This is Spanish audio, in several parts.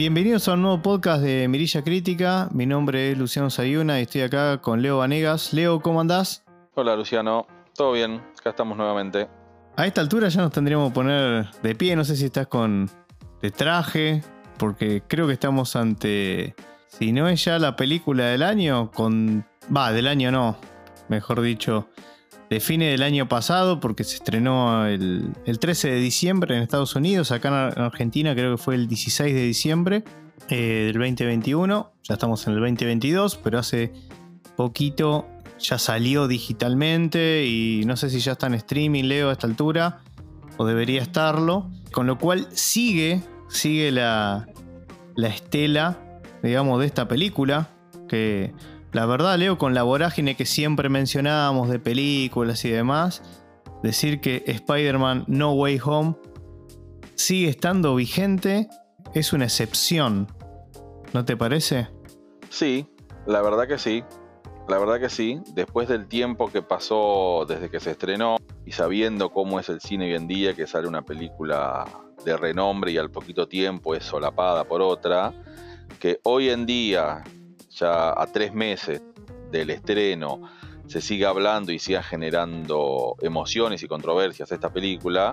Bienvenidos a un nuevo podcast de Mirilla Crítica. Mi nombre es Luciano Sayuna y estoy acá con Leo Vanegas. Leo, ¿cómo andás? Hola Luciano, todo bien, acá estamos nuevamente. A esta altura ya nos tendríamos que poner de pie, no sé si estás con de traje, porque creo que estamos ante, si no es ya la película del año, con... Va, del año no, mejor dicho, de fines del año pasado, porque se estrenó el, 13 de diciembre en Estados Unidos, acá en Argentina creo que fue el 16 de diciembre eh, del 2021, ya estamos en el 2022, pero hace poquito ya salió digitalmente y no sé si ya está en streaming, Leo, a esta altura, o debería estarlo, con lo cual sigue, sigue la, la estela, digamos, de esta película, que la verdad, Leo, con la vorágine que siempre mencionábamos de películas y demás, decir que Spider-Man No Way Home sigue estando vigente es una excepción. ¿No te parece? Sí, la verdad que sí. La verdad que sí. Después del tiempo que pasó desde que se estrenó y sabiendo cómo es el cine hoy en día, que sale una película de renombre y al poquito tiempo es solapada por otra, que hoy en día ya a tres meses del estreno se siga hablando y siga generando emociones y controversias esta película,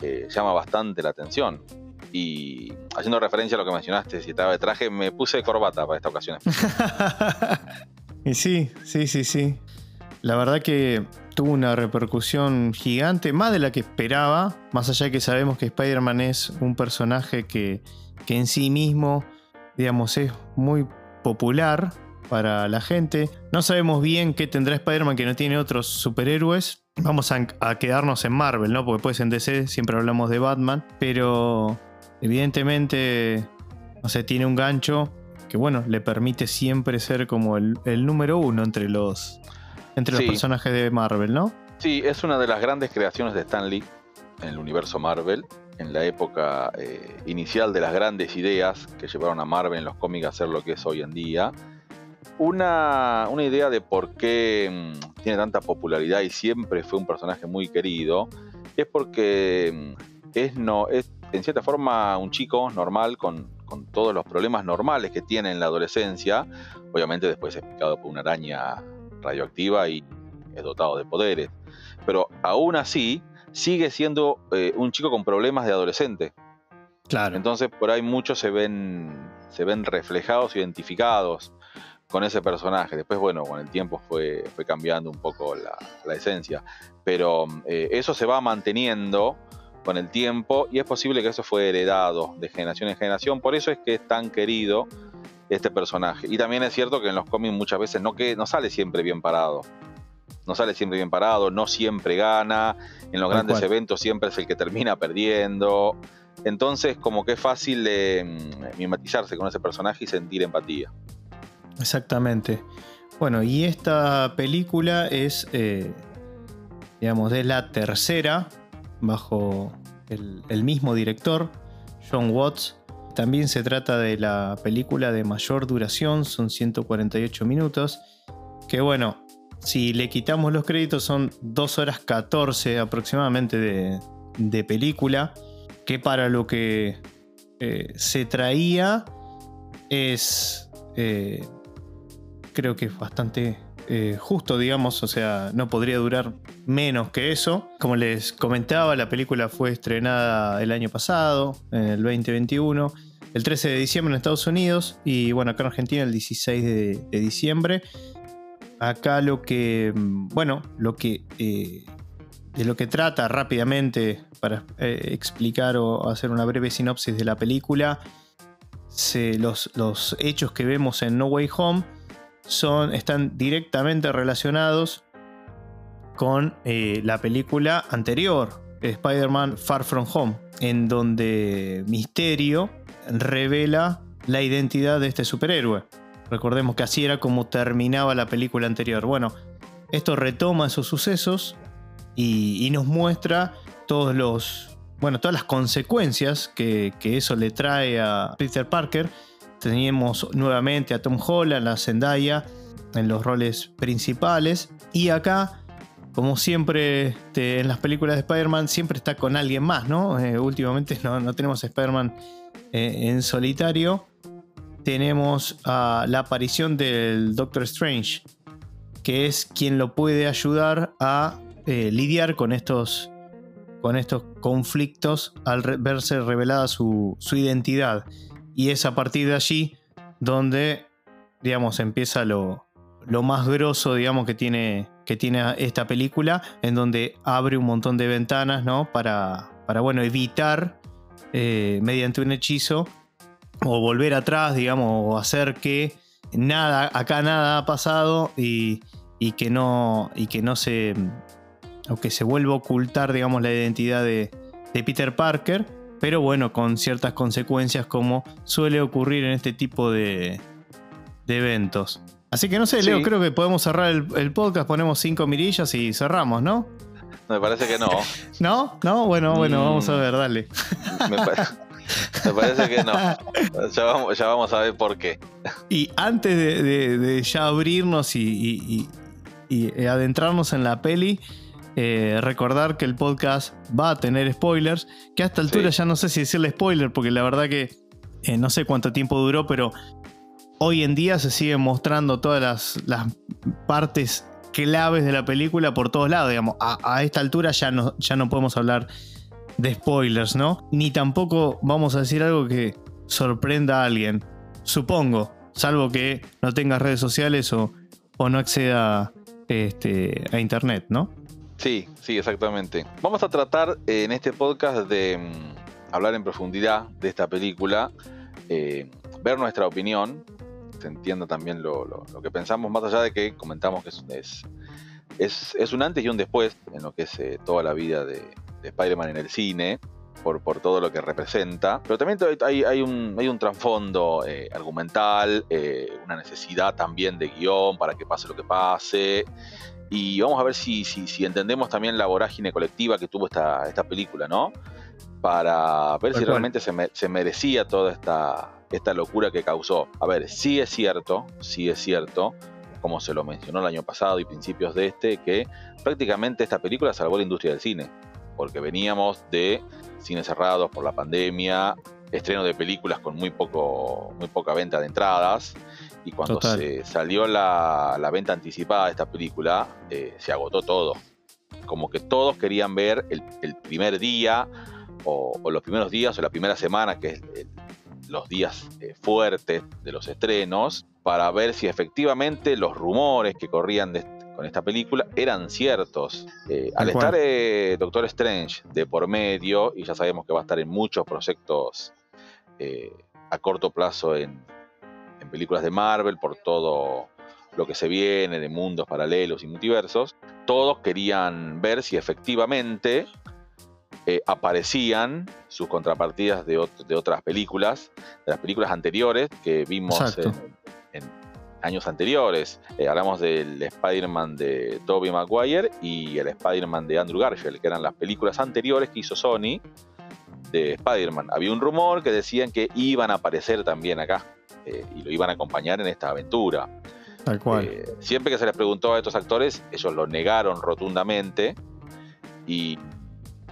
eh, llama bastante la atención. Y haciendo referencia a lo que mencionaste, si estaba de traje, me puse corbata para esta ocasión. y sí, sí, sí, sí. La verdad que tuvo una repercusión gigante, más de la que esperaba, más allá de que sabemos que Spider-Man es un personaje que, que en sí mismo, digamos, es muy popular para la gente. No sabemos bien qué tendrá Spider-Man que no tiene otros superhéroes. Vamos a, quedarnos en Marvel, ¿no? Porque pues en DC siempre hablamos de Batman. Pero evidentemente, no sé, tiene un gancho que, bueno, le permite siempre ser como el, número uno entre los, entre los personajes de Marvel, ¿no? Sí, es una de las grandes creaciones de Stan Lee en el universo Marvel en la época eh, inicial de las grandes ideas que llevaron a Marvel en los cómics a ser lo que es hoy en día. Una, idea de por qué mm, tiene tanta popularidad y siempre fue un personaje muy querido es porque mm, es, no, es en cierta forma un chico normal con, con todos los problemas normales que tiene en la adolescencia, obviamente después es picado por una araña radioactiva y es dotado de poderes, pero aún así sigue siendo eh, un chico con problemas de adolescente. Claro. Entonces por ahí muchos se ven, se ven reflejados, identificados con ese personaje. Después, bueno, con el tiempo fue, fue cambiando un poco la, esencia. Pero eh, eso se va manteniendo con el tiempo y es posible que eso fue heredado de generación en generación. Por eso es que es tan querido este personaje. Y también es cierto que en los cómics muchas veces no, que, no sale siempre bien parado no sale siempre bien parado, no siempre gana, en los grandes eventos siempre es el que termina perdiendo. Entonces, como que es fácil de mm, mimetizarse con ese personaje y sentir empatía. Exactamente. Bueno, y esta película es, eh, digamos, de la tercera bajo el, el mismo director, John Watts. También se trata de la película de mayor duración, son 148 minutos. Que bueno, si le quitamos los créditos son 2 horas 14 aproximadamente de, película, que para lo que eh, se traía es, eh, creo que es bastante eh, justo, digamos, o sea, no podría durar menos que eso. Como les comentaba, la película fue estrenada el año pasado, en el 2021, el 13 de diciembre en Estados Unidos y bueno, acá en Argentina el 16 de diciembre. Acá lo que, mm, bueno, lo que, eh, de lo que trata rápidamente para eh, explicar o hacer una breve sinopsis de la película, los, hechos que vemos en No Way Home son, están directamente relacionados con eh, la película anterior, Spider-Man Far From Home, en donde Misterio revela la identidad de este superhéroe. Recordemos que así era como terminaba la película anterior. Bueno, esto retoma esos sucesos y, nos muestra todos los, bueno, todas las consecuencias que, eso le trae a Peter Parker. Teníamos nuevamente a Tom Holland, a Zendaya en los roles principales. Y acá, como siempre este, en las películas de Spider-Man, siempre está con alguien más, ¿no? Eh, últimamente no, no tenemos a Spider-Man eh, en solitario, tenemos la aparición del Doctor Strange, que es quien lo puede ayudar a eh, lidiar con estos, con estos conflictos al verse revelada su, su, identidad. Y es a partir de allí donde, digamos, empieza lo, lo más grosso, digamos, que tiene, que tiene esta película, en donde abre un montón de ventanas, ¿no? Para, para bueno, evitar eh, mediante un hechizo o volver atrás, digamos, o hacer que nada, acá nada ha pasado y, que no, y que no se, o que se vuelva a ocultar, digamos, la identidad de, Peter Parker, pero bueno, con ciertas consecuencias como suele ocurrir en este tipo de, de eventos. Así que no sé, Leo, creo que podemos cerrar el, podcast, ponemos cinco mirillas y cerramos, ¿no? Me parece que no. ¿No? ¿No? Bueno, bueno, vamos a ver, dale. Me, me parece que no. Ya vamos, a ver por qué. Y antes de, ya abrirnos y, adentrarnos en la peli, eh, recordar que el podcast va a tener spoilers, que a esta altura ya no sé si decirle spoiler, porque la verdad que eh, no sé cuánto tiempo duró, pero hoy en día se siguen mostrando todas las, partes claves de la película por todos lados, digamos. A, esta altura ya no, ya no podemos hablar de spoilers, ¿no? Ni tampoco vamos a decir algo que sorprenda a alguien. Supongo, salvo que no tenga redes sociales o, o no acceda este, a internet, ¿no? Sí, sí, exactamente. Vamos a tratar en este podcast de mm, hablar en profundidad de esta película, eh, ver nuestra opinión, se entienda también lo, que pensamos, más allá de que comentamos que es, es, es, un antes y un después en lo que es eh, toda la vida de, de Spider-Man en el cine, por, por, todo lo que representa, pero también hay, hay un, hay un trasfondo eh, argumental, eh, una necesidad también de guion para que pase lo que pase. Y vamos a ver si, si, si entendemos también la vorágine colectiva que tuvo esta, esta película, ¿no? Para ver si realmente se, se, merecía toda esta, esta locura que causó. A ver, sí es cierto, sí es cierto, como se lo mencionó el año pasado y principios de este, que prácticamente esta película salvó la industria del cine porque veníamos de cines cerrados por la pandemia, estreno de películas con muy, poco, muy poca venta de entradas, y cuando se salió la, venta anticipada de esta película, eh, se agotó todo. Como que todos querían ver el, primer día, o, los primeros días, o la primera semana, que es los días eh, fuertes de los estrenos, para ver si efectivamente los rumores que corrían de, con esta película eran ciertos. Eh, al estar eh, Doctor Strange de por medio, y ya sabemos que va a estar en muchos proyectos eh, a corto plazo en, películas de Marvel, por todo lo que se viene de mundos paralelos y multiversos, todos querían ver si efectivamente aparecían sus contrapartidas de, otras películas, de las películas anteriores que vimos en, años anteriores. Eh, hablamos del Spider-Man de Tobey Maguire y el Spider-Man de Andrew Garfield, que eran las películas anteriores que hizo Sony de Spider-Man. Había un rumor que decían que iban a aparecer también acá eh, y lo iban a acompañar en esta aventura. Tal cual. Eh, siempre que se les preguntó a estos actores, ellos lo negaron rotundamente y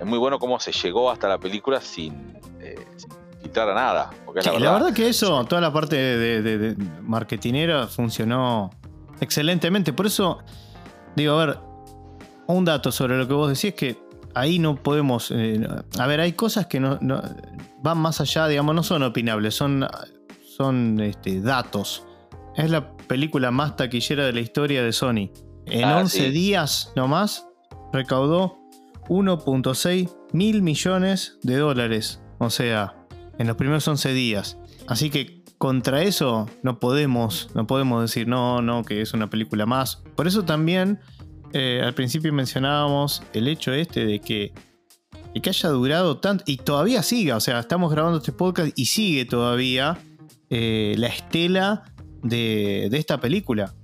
es muy bueno cómo se llegó hasta la película sin, sin a nada. la, verdad. que eso, toda la parte de, marketinera funcionó excelentemente. Por eso, digo, a ver, un dato sobre lo que vos decís que ahí no podemos. Eh, a ver, hay cosas que no, van más allá, digamos, no son opinables, son, son este, datos. Es la película más taquillera de la historia de Sony. En 11 ah, días nomás recaudó 1.6 mil millones de dólares. O sea, en los primeros 11 días. Así que contra eso no podemos, no podemos decir no, no, que es una película más. Por eso también eh, al principio mencionábamos el hecho este de que, que haya durado tanto y todavía siga. O sea, estamos grabando este podcast y sigue todavía eh, la estela de, esta película.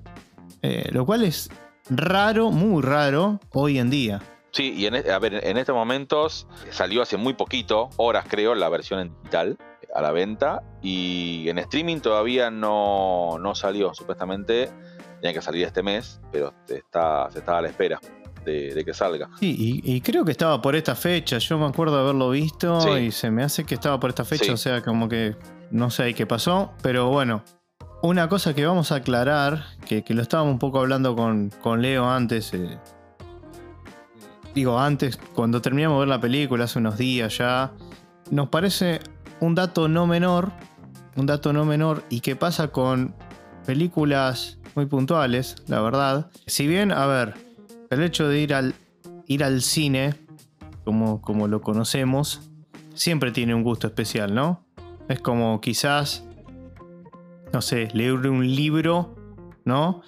Eh, lo cual es raro, muy raro hoy en día. Sí, y en, e, a ver, en estos momentos salió hace muy poquito, horas creo, la versión en digital a la venta y en streaming todavía no, no salió, supuestamente tenía que salir este mes, pero está, se está a la espera. de, que salga. Sí, y, creo que estaba por esta fecha. Yo me acuerdo de haberlo visto y se me hace que estaba por esta fecha. O sea, como que no sé qué pasó. Pero bueno, una cosa que vamos a aclarar, que, lo estábamos un poco hablando con, Leo antes. Eh, digo, antes, cuando terminamos de ver la película, hace unos días ya. Nos parece un dato no menor. Un dato no menor. Y que pasa con películas muy puntuales, la verdad. Si bien, a ver, el hecho de ir al, ir al cine, como, como lo conocemos, siempre tiene un gusto especial, ¿no? Es como quizás, no sé, leer un libro, ¿no?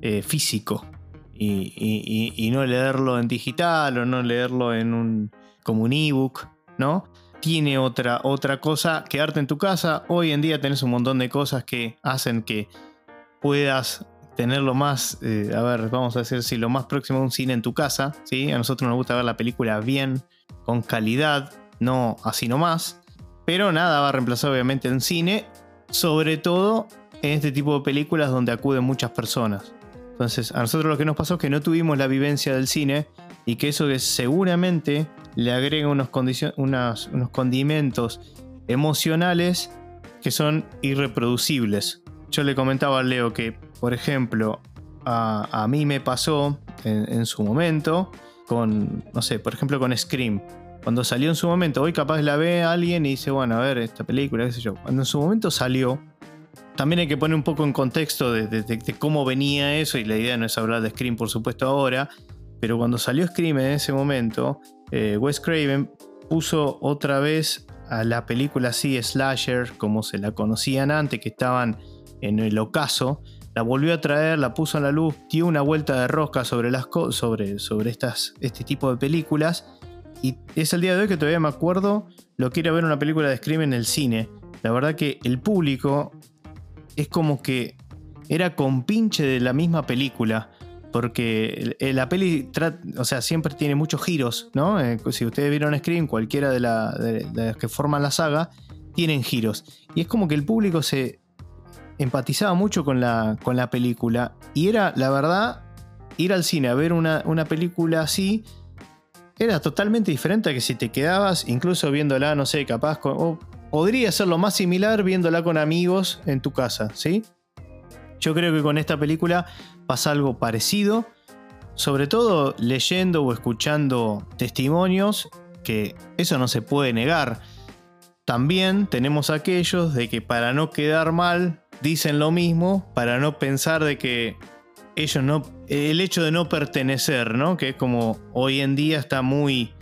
Eh, físico. Y, no leerlo en digital o no leerlo en un como un ebook, ¿no? Tiene otra, otra cosa, quedarte en tu casa. Hoy en día tenés un montón de cosas que hacen que puedas tenerlo más, eh, a ver, vamos a decir si lo más próximo a un cine en tu casa, ¿sí? A nosotros nos gusta ver la película bien, con calidad, no así nomás. Pero nada va a reemplazar obviamente en cine, sobre todo en este tipo de películas donde acuden muchas personas. Entonces, a nosotros lo que nos pasó es que no tuvimos la vivencia del cine y que eso que seguramente le agrega unos, unos condimentos emocionales que son irreproducibles. Yo le comentaba a Leo que por ejemplo, a, mí me pasó en, su momento con, no sé, por ejemplo con Scream. Cuando salió en su momento, hoy capaz la ve alguien y dice, bueno, a ver, esta película, qué sé yo. Cuando en su momento salió, también hay que poner un poco en contexto de, cómo venía eso, y la idea no es hablar de Scream, por supuesto, ahora, pero cuando salió Scream en ese momento, eh, Wes Craven puso otra vez a la película así, slasher, como se la conocían antes, que estaban en el ocaso, la volvió a traer, la puso en la luz, dio una vuelta de rosca sobre, las sobre, sobre estas, este tipo de películas. Y es el día de hoy que todavía me acuerdo lo que era ver una película de Scream en el cine. La verdad que el público es como que era compinche de la misma película. Porque la peli, o sea, siempre tiene muchos giros, ¿no? Eh, si ustedes vieron Scream, cualquiera de, de las que forman la saga, tienen giros. Y es como que el público se, empatizaba mucho con la, con la película. Y era, la verdad, ir al cine a ver una, película así era totalmente diferente a que si te quedabas incluso viéndola, no sé, capaz con, podría ser lo más similar viéndola con amigos en tu casa, ¿sí? Yo creo que con esta película pasa algo parecido, sobre todo leyendo o escuchando testimonios, que eso no se puede negar. También tenemos aquellos de que para no quedar mal dicen lo mismo para no pensar de que ellos no. El hecho de no pertenecer, ¿no? Que es como hoy en día está muy.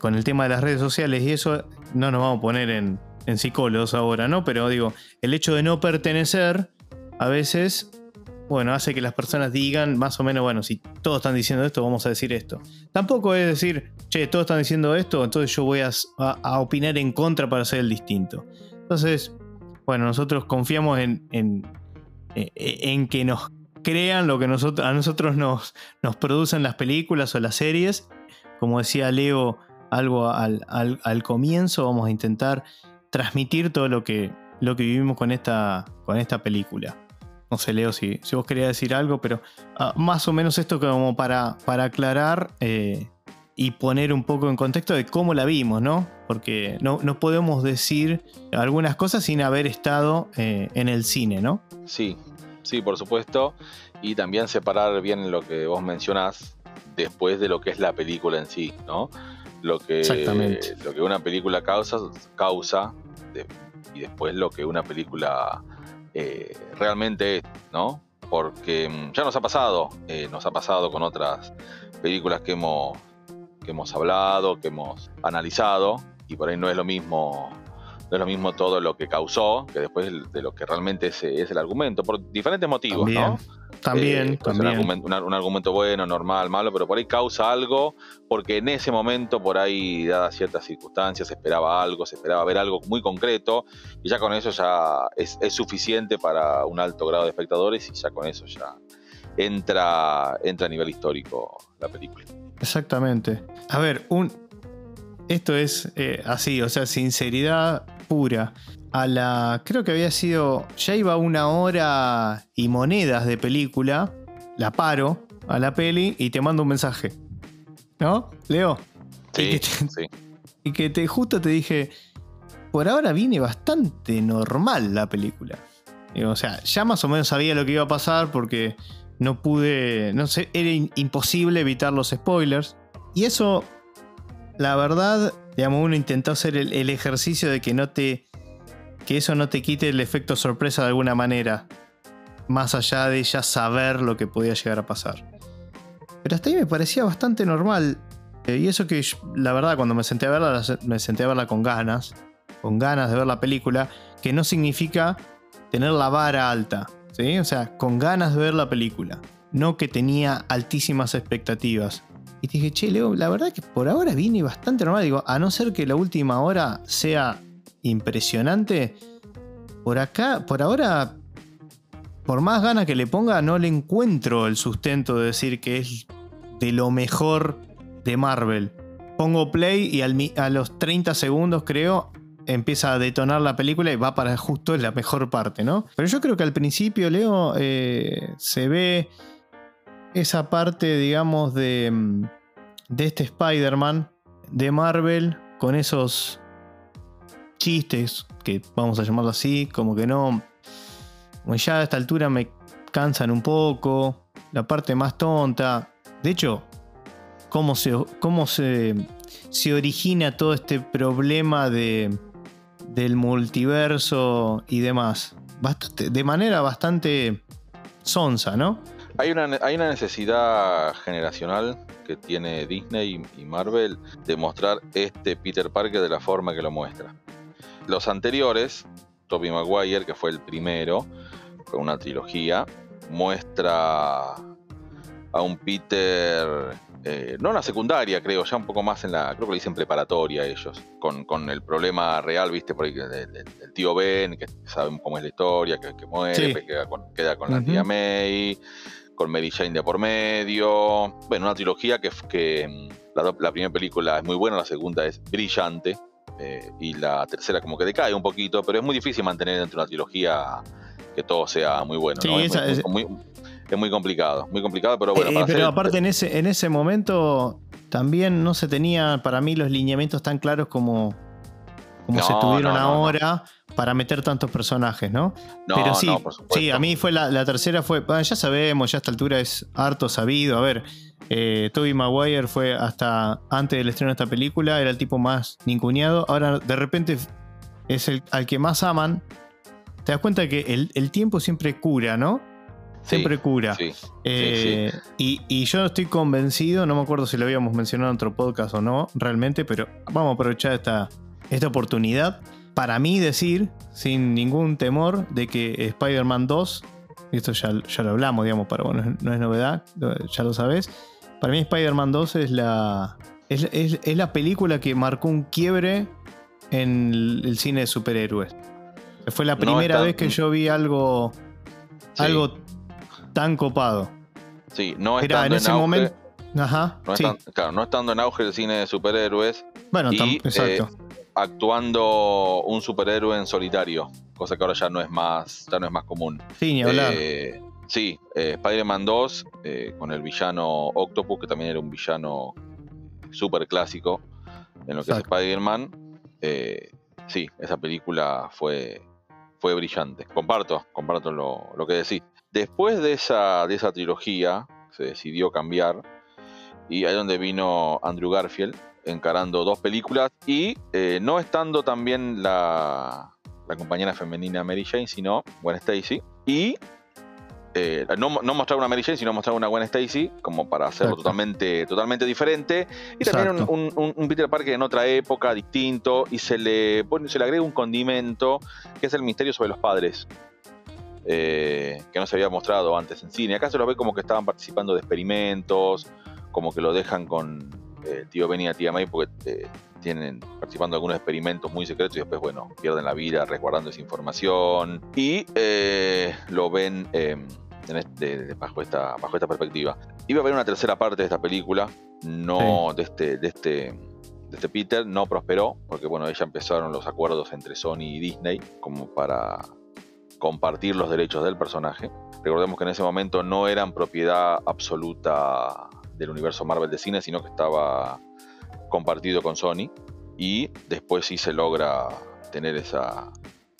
con el tema de las redes sociales y eso, no nos vamos a poner en, en psicólogos ahora, ¿no? Pero digo, el hecho de no pertenecer a veces, bueno, hace que las personas digan más o menos, bueno, si todos están diciendo esto, vamos a decir esto. Tampoco es decir, che, todos están diciendo esto, entonces yo voy a, a opinar en contra para ser el distinto. Entonces, bueno, nosotros confiamos en, en, en que nos crean lo que nosotros, a nosotros nos, nos producen las películas o las series. Como decía Leo algo al, al, comienzo, vamos a intentar transmitir todo lo que, lo que vivimos con esta, con esta película. No sé, Leo, si, si vos querías decir algo, pero ah, más o menos esto como para, para aclarar eh, y poner un poco en contexto de cómo la vimos, ¿no? Porque no, no podemos decir algunas cosas sin haber estado eh, en el cine, ¿no? Sí, sí, por supuesto. Y también separar bien lo que vos mencionás después de lo que es la película en sí, ¿no? Lo que, Lo que una película causa, causa y después lo que una película eh, realmente es, ¿no? Porque mm, ya nos ha pasado, eh, nos ha pasado con otras películas que hemos que hemos hablado, que hemos analizado, y por ahí no es lo mismo, no es lo mismo todo lo que causó, que después de lo que realmente es, es el argumento, por diferentes motivos, ¿no? También, también. Eh, un argumento, bueno, normal, malo, pero por ahí causa algo, porque en ese momento, por ahí, dadas ciertas circunstancias, se esperaba algo, se esperaba ver algo muy concreto, y ya con eso ya es, es suficiente para un alto grado de espectadores, y ya con eso ya entra, entra a nivel histórico la película. Exactamente. A ver, un, esto es eh, así, o sea, sinceridad pura. A la. Creo que había sido. Ya iba una hora y monedas de película. La paro a la peli y te mando un mensaje. ¿no? Leo. Sí, y que te, sí. y que te justo te dije, por ahora viene bastante normal la película. O sea, ya más o menos sabía lo que iba a pasar porque no pude, no sé, era in- imposible evitar los spoilers. Y eso, la verdad, digamos, uno intentó hacer el, el ejercicio de que no te, que eso no te quite el efecto sorpresa de alguna manera, más allá de ya saber lo que podía llegar a pasar. Pero hasta ahí me parecía bastante normal. Eh, y eso que la verdad cuando me senté a verla, la- me senté a verla con ganas, con ganas de ver la película, que no significa tener la vara alta, ¿sí? O sea, con ganas de ver la película, no que tenía altísimas expectativas. Y dije, che, Leo, la verdad que por ahora viene bastante normal. Digo, a no ser que la última hora sea impresionante, por acá, por ahora, por más ganas que le ponga, no le encuentro el sustento de decir que es de lo mejor de Marvel. Pongo play y a los 30 segundos, creo, empieza a detonar la película y va para justo la mejor parte, ¿no? Pero yo creo que al principio, Leo, eh, se ve esa parte, digamos, de, mm, de este Spider-Man de Marvel con esos chistes, que vamos a llamarlo así, como que no. Como ya a esta altura me cansan un poco. La parte más tonta. De hecho, cómo se, cómo se, se origina todo este problema de, del multiverso y demás. De manera bastante sonsa, ¿no? Hay una, hay una necesidad generacional que tiene Disney y Marvel de mostrar este Peter Parker de la forma que lo muestra. Los anteriores, Tobey Maguire, que fue el primero, con una trilogía, muestra a un Peter, eh, no en la secundaria, creo, ya un poco más en la, creo que lo dicen preparatoria ellos, con, con el problema real, viste, por ahí, del, del- del tío Ben, que saben cómo es la historia, que, que muere, Sí. que queda con, queda con la tía May, con Mary Jane de por medio. Bueno, una trilogía que, que mm, la primera película es muy buena, la segunda es brillante. Eh, y la tercera como que decae un poquito, pero es muy difícil mantener dentro de una trilogía que todo sea muy bueno. Sí, ¿no? Es, muy, es- muy- es muy complicado, muy complicado, pero bueno. Eh, para pero hacer- aparte en ese, en ese momento también no se tenían para mí los lineamientos tan claros como, como No, se tuvieron no, ahora para meter tantos personajes, ¿no? no, pero sí, no, por sí, a mí fue la, la tercera fue, bueno, ya sabemos, ya a esta altura es harto sabido, a ver, eh, Tobey Maguire fue hasta antes del estreno de esta película, era el tipo más ninguneado, ahora de repente es el al que más aman, te das cuenta que el, el tiempo siempre cura, ¿no? Sí, Siempre cura. sí. Eh, Y, y yo estoy convencido, no me acuerdo si lo habíamos mencionado en otro podcast o no, realmente, pero vamos a aprovechar esta, esta oportunidad para mí decir, sin ningún temor, de que Spider-Man 2, y esto ya, ya lo hablamos, digamos, pero bueno, no es- no es novedad, ya lo sabes. Para mí Spider-Man 2 es la, es, es- es la película que marcó un quiebre en el, el cine de superhéroes. Fue la No primera vez que yo vi algo, Sí, algo tan copado. sí, no Era estando en ese auge, momento. Ajá. no sí. estan- claro, no estando en auge el cine de superhéroes, Bueno, y, tam- exacto. actuando un superhéroe en solitario, cosa que ahora ya no es más, ya no es más común. sí, ni hablar. Eh, sí, eh, Spider-Man 2 eh, con el villano Octopus, que también era un villano súper clásico en lo que Exacto. es Spider-Man. eh, sí, esa película fue, fue brillante. Comparto, comparto lo, lo que decís. Después de esa, de esa trilogía, se decidió cambiar. Y ahí donde vino Andrew Garfield, encarando dos películas. Y eh, no estando también la, la compañera femenina Mary Jane, sino Gwen Stacy. Y eh, no, no mostrar una Mary Jane, sino mostrar una Gwen Stacy, como para hacerlo Exacto. totalmente, totalmente diferente. Y también un, Peter Parker en otra época, distinto, y se le, pone, se le agrega un condimento, que es el misterio sobre los padres. eh, que no se había mostrado antes en cine. Acá se los ve como que estaban participando de experimentos, como que lo dejan con eh, tío Ben y tía May porque eh, tienen participando de algunos experimentos muy secretos y después, bueno, pierden la vida resguardando esa información. Y eh, lo ven eh, en este- bajo, esta, bajo esta perspectiva. Iba a haber una tercera parte de esta película, no de, este, de, este, de este Peter, no prosperó, porque bueno, ya empezaron los acuerdos entre Sony y Disney como para compartir los derechos del personaje. Recordemos que en ese momento no eran propiedad absoluta del universo Marvel de cine, sino que estaba compartido con Sony. Y después sí se logra tener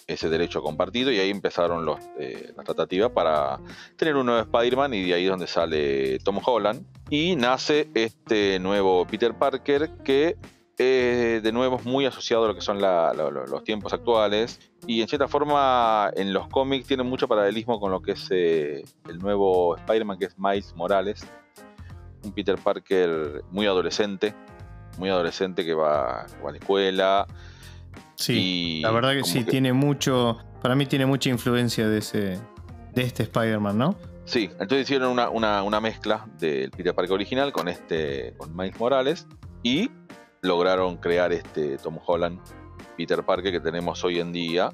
ese derecho compartido y ahí empezaron los, eh, las tratativas para tener un nuevo Spider-Man y de ahí es donde sale Tom Holland y nace este nuevo Peter Parker que eh, de nuevo es muy asociado a lo que son los tiempos actuales y en cierta forma en los cómics tiene mucho paralelismo con lo que es eh, el nuevo Spider-Man que es Miles Morales, un Peter Parker muy adolescente, muy adolescente que va, a la escuela. Sí, la verdad que sí, tiene mucho, para mí tiene mucha influencia de, ese, de este Spider-Man, ¿no? Sí, entonces hicieron una, una, una mezcla del Peter Parker original con este, con Miles Morales y lograron crear este Tom Holland, Peter Parker que tenemos hoy en día,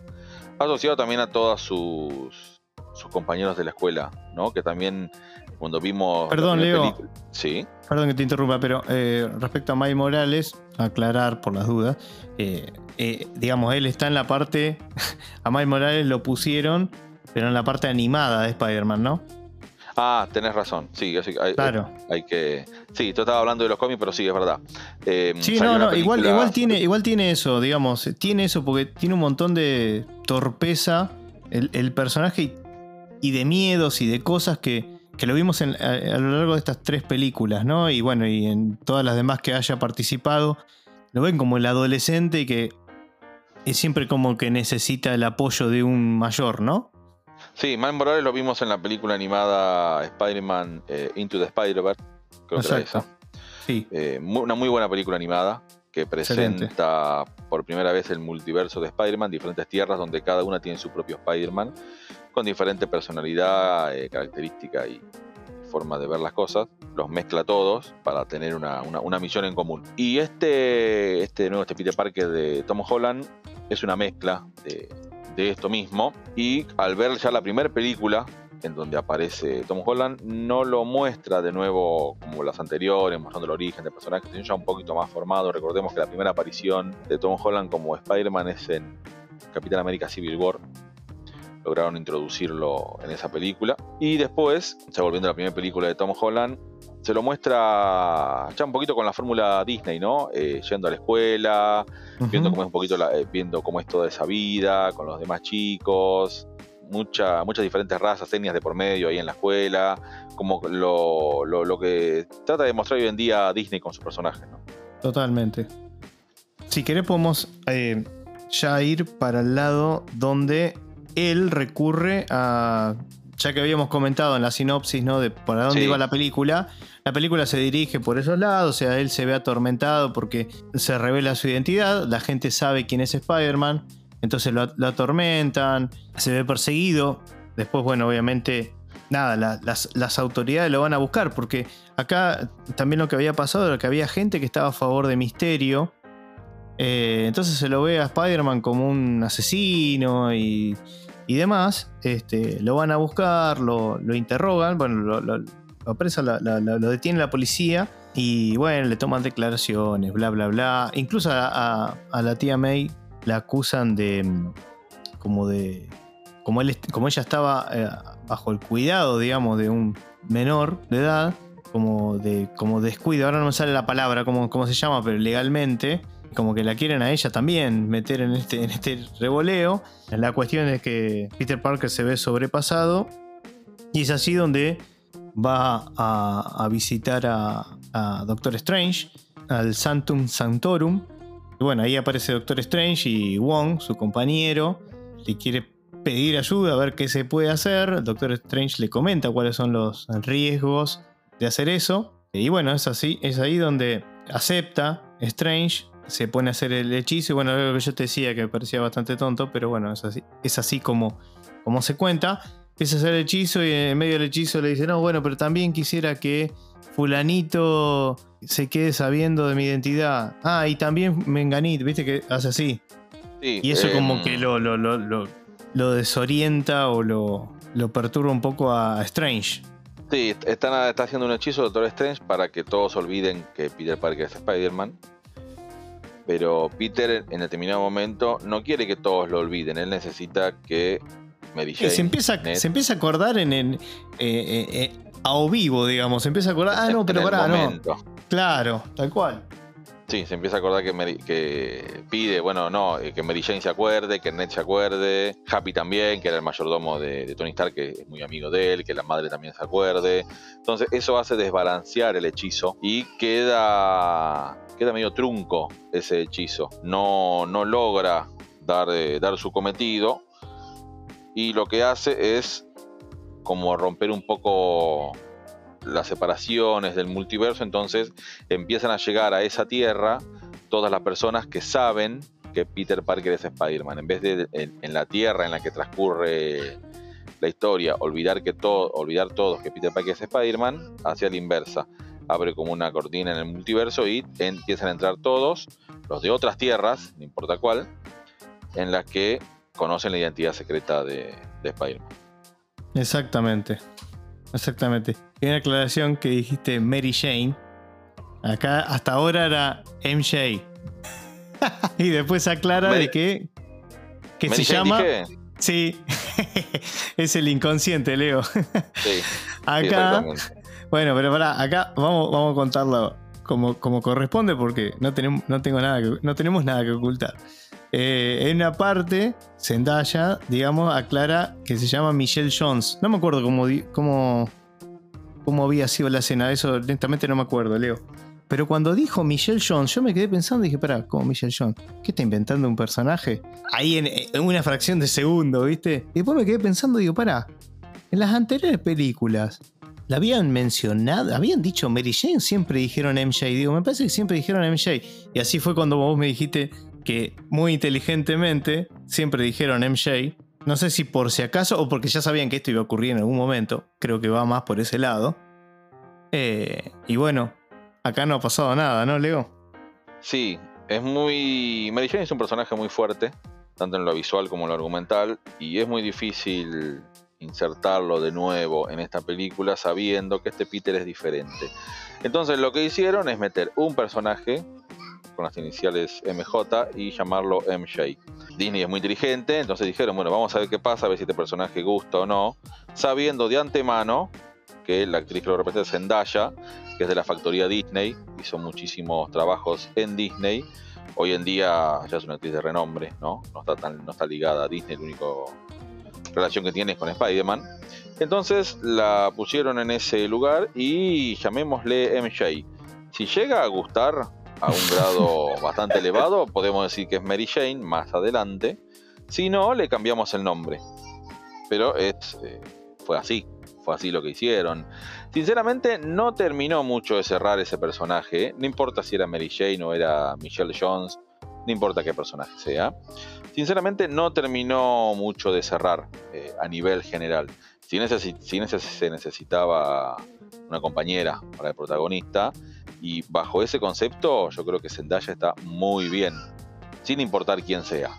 asociado también a todos sus, sus compañeros de la escuela, ¿no? Que también cuando vimos... Perdón, Leo. Sí. Perdón que te interrumpa, pero eh, respecto a Miles Morales, aclarar por las dudas, eh, eh, digamos, él está en la parte, a Miles Morales lo pusieron, pero en la parte animada de Spider-Man, ¿no? Ah, tenés razón. Sí, hay, claro. hay que. Sí, tú estabas hablando de los cómics, pero sí, es verdad. Eh, sí, no, no, igual, igual, tiene, igual tiene eso, digamos. Tiene eso porque tiene un montón de torpeza el, personaje y, de miedos y de cosas que, que lo vimos a, lo largo de estas tres películas, ¿no? Y bueno, y en todas las demás que haya participado, lo ven como el adolescente y que es siempre como que necesita el apoyo de un mayor, ¿no? Sí, Miles Morales lo vimos en la película animada Spider-Man eh, Into the Spider-Verse. Creo que era esa. Sí. Eh, una muy buena película animada que presenta por primera vez el multiverso de Spider-Man, diferentes tierras donde cada una tiene su propio Spider-Man, con diferente personalidad, eh, característica y forma de ver las cosas, los mezcla todos para tener una, una, misión en común. Y este, este nuevo este Peter Parker de Tom Holland es una mezcla de de esto mismo. Y al ver ya la primera película, en donde aparece Tom Holland, no lo muestra de nuevo como las anteriores, mostrando el origen del personaje, sino ya un poquito más formado. Recordemos que la primera aparición de Tom Holland como Spider-Man es en Capitán América Civil War. Lograron introducirlo en esa película. Y después, ya volviendo a la primera película de Tom Holland, se lo muestra ya un poquito con la fórmula Disney, ¿no? Eh, yendo a la escuela, viendo cómo es un poquito eh, viendo cómo es toda esa vida, con los demás chicos, mucha, muchas diferentes razas, etnias de por medio ahí en la escuela, como lo, lo, que trata de mostrar hoy en día Disney con sus personajes, ¿no? Totalmente. Si querés podemos eh, ya ir para el lado donde él recurre a ya que habíamos comentado en la sinopsis, ¿no? De para dónde iba la película, la película se dirige por esos lados, o sea, él se ve atormentado porque se revela su identidad, la gente sabe quién es Spider-Man, entonces lo, atormentan, se ve perseguido, después, bueno, obviamente, nada, las, autoridades lo van a buscar, porque acá también lo que había pasado era que había gente que estaba a favor de Misterio, eh, entonces se lo ve a Spider-Man como un asesino y y demás, este, lo van a buscar, lo, interrogan, bueno, lo, lo, lo, detiene la policía y bueno, le toman declaraciones, bla, bla, bla. Incluso a, la tía May la acusan de como de como, él, como ella estaba eh, bajo el cuidado, digamos, de un menor de edad, como de como descuido, ahora no me sale la palabra, como, cómo se llama, pero legalmente, como que la quieren a ella también meter en este, en este revoleo. La cuestión es que Peter Parker se ve sobrepasado y es así donde va a, visitar a, Doctor Strange, al Santum Santorum. Y bueno, ahí aparece Doctor Strange y Wong, su compañero, le quiere pedir ayuda a ver qué se puede hacer. Doctor Strange le comenta cuáles son los riesgos de hacer eso. Y bueno, es así, es ahí donde acepta Strange se pone a hacer el hechizo y bueno, lo que yo te decía que me parecía bastante tonto, pero bueno, es así, es así como, como se cuenta. Empieza a hacer el hechizo y en medio del hechizo le dice, no, bueno, pero también quisiera que fulanito se quede sabiendo de mi identidad. Ah, y también Menganito, viste que hace así. y eso como em, que lo, lo, desorienta o lo, lo perturba un poco a Strange. Sí, está, está haciendo un hechizo Doctor Strange para que todos olviden que Peter Parker es Spider-Man pero Peter en determinado momento no quiere que todos lo olviden, él necesita que Mary Jane, se, empieza, se empieza a acordar en, el, eh, eh, eh, a o vivo, digamos. Se empieza a acordar, ah, no, pero pará, no. Claro, tal cual. Sí, se empieza a acordar que, pide, bueno, no, eh, que Mary Jane se acuerde, que Ned se acuerde, Happy también, que era el mayordomo de, Tony Stark, que es muy amigo de él, que la madre también se acuerde. Entonces eso hace desbalancear el hechizo y queda, queda medio trunco ese hechizo. No, no logra dar, eh, dar su cometido y lo que hace es como romper un poco las separaciones del multiverso, entonces empiezan a llegar a esa tierra todas las personas que saben que Peter Parker es Spider-Man. En vez de en, la tierra en la que transcurre la historia, olvidar, que todo, olvidar todos que Peter Parker es Spider-Man, hacia la inversa. Abre como una cortina en el multiverso y empiezan a entrar todos, los de otras tierras, no importa cuál, en las que conocen la identidad secreta de, de Spider-Man. Exactamente. Exactamente. Y una aclaración que dijiste Mary Jane. Acá hasta ahora era MJ. y después aclara de que, que se llama. Sí, es el inconsciente, Leo. sí. Acá. bueno, pero pará, acá vamos, vamos a contarlo como, como corresponde porque no tenemos, no, tengo nada no tenemos nada que ocultar. Eh, en una parte, Zendaya, digamos, aclara que se llama Michelle Jones. No me acuerdo cómo, cómo, cómo había sido la escena, eso lentamente no me acuerdo, Leo. Pero cuando dijo Michelle Jones, yo me quedé pensando y dije, pará, ¿cómo Michelle Jones? ¿Qué está inventando un personaje? Ahí en, en, una fracción de segundo, ¿viste? Y después me quedé pensando, digo, pará, en las anteriores películas, ¿la habían mencionado? ¿Habían dicho Mary Jane? Siempre dijeron MJ. Digo, me parece que siempre dijeron MJ. Y así fue cuando vos me dijiste, que muy inteligentemente siempre dijeron MJ. No sé si por si acaso o porque ya sabían que esto iba a ocurrir en algún momento. Creo que va más por ese lado. Eh, y bueno, acá no ha pasado nada, ¿no, Leo? Sí, es muy. Mary es un personaje muy fuerte, tanto en lo visual como en lo argumental, y es muy difícil insertarlo de nuevo en esta película sabiendo que este Peter es diferente. Entonces lo que hicieron es meter un personaje con las iniciales MJ y llamarlo MJ. Disney es muy inteligente, entonces dijeron, bueno, vamos a ver qué pasa, a ver si este personaje gusta o no, sabiendo de antemano que la actriz que lo representa es Zendaya, que es de la factoría Disney, hizo muchísimos trabajos en Disney. Hoy en día ya es una actriz de renombre, ¿no? No está, tan, no está ligada a Disney, la única relación que tiene es con Spider-Man. Entonces la pusieron en ese lugar y llamémosle MJ. Si llega a gustar, a un grado bastante elevado, podemos decir que es Mary Jane más adelante. Si no, le cambiamos el nombre. Pero es, eh, fue así, fue así lo que hicieron. Sinceramente, no terminó mucho de cerrar ese personaje. No importa si era Mary Jane o era Michelle Jones, no importa qué personaje sea. Sinceramente, no terminó mucho de cerrar eh, a nivel general. Si, si se necesitaba una compañera para el protagonista, y bajo ese concepto, yo creo que Zendaya está muy bien, sin importar quién sea.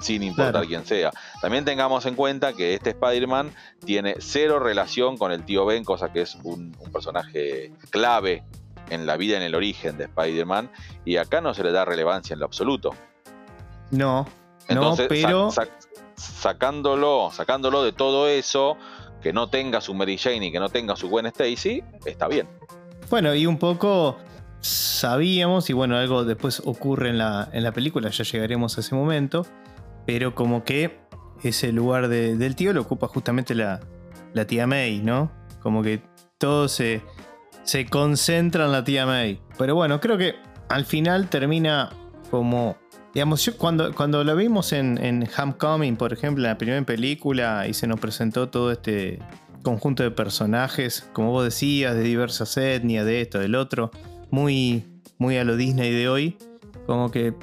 Sin importar quién sea. También tengamos en cuenta que este Spider-Man tiene cero relación con el tío Ben, cosa que es un, personaje clave en la vida, en el origen de Spider-Man, y acá no se le da relevancia en lo absoluto. No, Entonces, pero... sacándolo, sacándolo de todo eso, que no tenga su Mary Jane y que no tenga su Gwen Stacy, está bien. Bueno, y un poco sabíamos, y bueno, algo después ocurre en la, en la película, ya llegaremos a ese momento, pero como que ese lugar del tío lo ocupa justamente la, la, tía May, ¿no? Como que todo se, se concentra en la tía May. Pero bueno, creo que al final termina como Digamos, yo cuando, cuando lo vimos en, en Homecoming, por ejemplo, en la primera película, y se nos presentó todo este, conjunto de personajes, como vos decías, de diversas etnias, de esto, del otro, muy, muy a lo Disney de hoy, como que,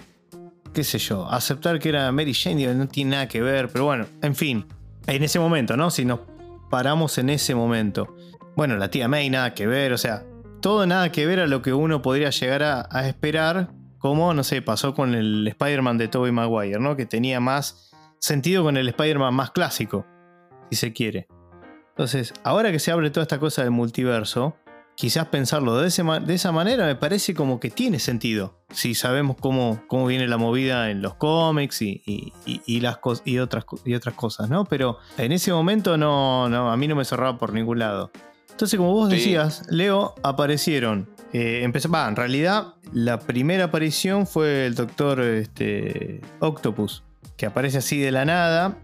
qué sé yo, aceptar que era Mary Jane no tiene nada que ver, pero bueno, en fin, en ese momento, ¿no? Si nos paramos en ese momento. Bueno, la tía May nada que ver, o sea, todo nada que ver a lo que uno podría llegar a, a esperar, como, no sé, pasó con el Spider-Man de Tobey Maguire, ¿no? Que tenía más sentido con el Spider-Man más clásico, si se quiere. Entonces, ahora que se abre toda esta cosa del multiverso, quizás pensarlo de, esa manera me parece como que tiene sentido. Si sabemos cómo, cómo viene la movida en los cómics y, las y, otras, y otras cosas, ¿no? Pero en ese momento no, no, a mí no me cerraba por ningún lado. Entonces, como vos decías, Leo, aparecieron. Eh, en realidad, la primera aparición fue el Doctor este, Octopus, que aparece así de la nada,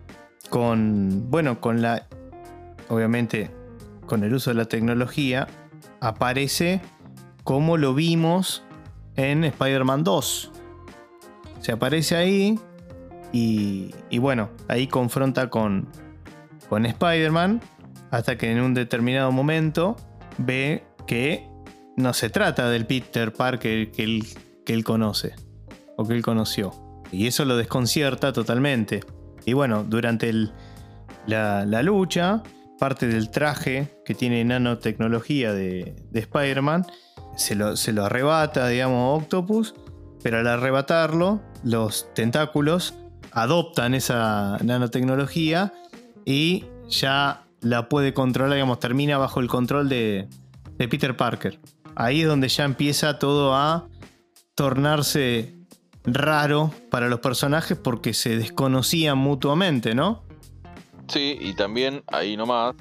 con, bueno, con la, obviamente, con el uso de la tecnología, aparece como lo vimos en Spider-Man 2. Se aparece ahí y, y bueno, ahí confronta con, con Spider-Man hasta que en un determinado momento ve que no se trata del Peter Parker que él, que él conoce o que él conoció. Y eso lo desconcierta totalmente. Y bueno, durante la, lucha, parte del traje que tiene nanotecnología de, de Spider-Man se lo, se lo arrebata, digamos, Octopus, pero al arrebatarlo, los tentáculos adoptan esa nanotecnología y ya la puede controlar, digamos, termina bajo el control de, de Peter Parker. Ahí es donde ya empieza todo a tornarse raro para los personajes porque se desconocían mutuamente, ¿no? Sí, y también ahí nomás,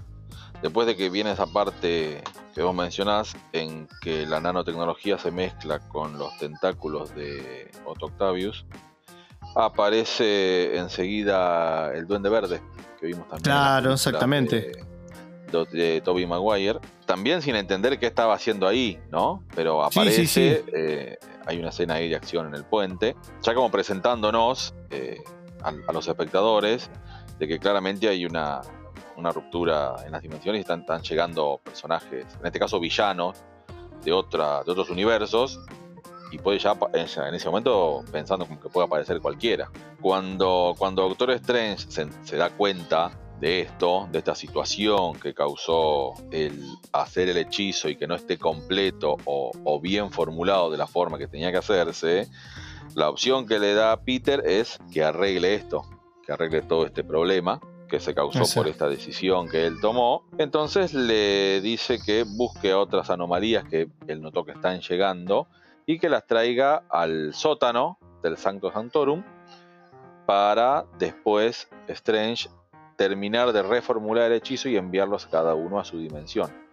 después de que viene esa parte que vos mencionás, en que la nanotecnología se mezcla con los tentáculos de Otto Octavius, aparece enseguida el Duende Verde, que vimos también. Claro, exactamente. De, Toby Maguire. También sin entender qué estaba haciendo ahí, ¿no? Pero aparece, eh, hay una escena ahí de acción en el puente, ya como presentándonos eh, a, los espectadores de que claramente hay una, ruptura en las dimensiones y están, están, llegando personajes, en este caso villanos, de, otra, de otros universos, y puede ya en ese momento pensando como que puede aparecer cualquiera. Cuando, cuando Doctor Strange se, da cuenta de esto, de esta situación que causó el hacer el hechizo y que no esté completo o, o, bien formulado de la forma que tenía que hacerse, la opción que le da a Peter es que arregle esto, que arregle todo este problema que se causó por esta decisión que él tomó. Entonces le dice que busque otras anomalías que él notó que están llegando y que las traiga al sótano del Sancto Santorum para después Strange terminar de reformular el hechizo y enviarlos cada uno a su dimensión.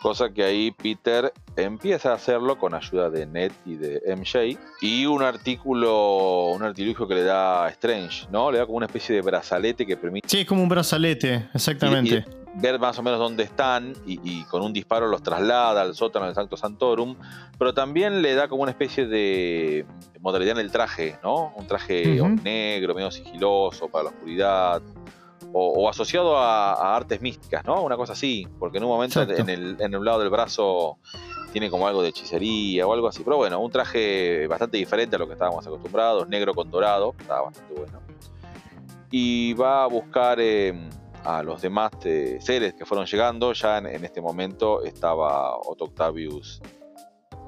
Cosa que ahí Peter empieza a hacerlo con ayuda de Ned y de MJ. Y un artículo, un artilugio que le da a Strange, ¿no? Le da como una especie de brazalete que permite. Sí, es como un brazalete, exactamente ver más o menos dónde están y, con un disparo los traslada al sótano del Sancto Santorum, pero también le da como una especie de modalidad en el traje, ¿no? Un traje negro, medio sigiloso para la oscuridad, o, asociado a, artes místicas, ¿no? Una cosa así, porque en un momento en el, en el lado del brazo tiene como algo de hechicería o algo así, pero bueno, un traje bastante diferente a lo que estábamos acostumbrados, negro con dorado, estaba bastante bueno. Y va a buscar... Em, a los demás eh, seres que fueron llegando. Ya en, este momento estaba Otto Octavius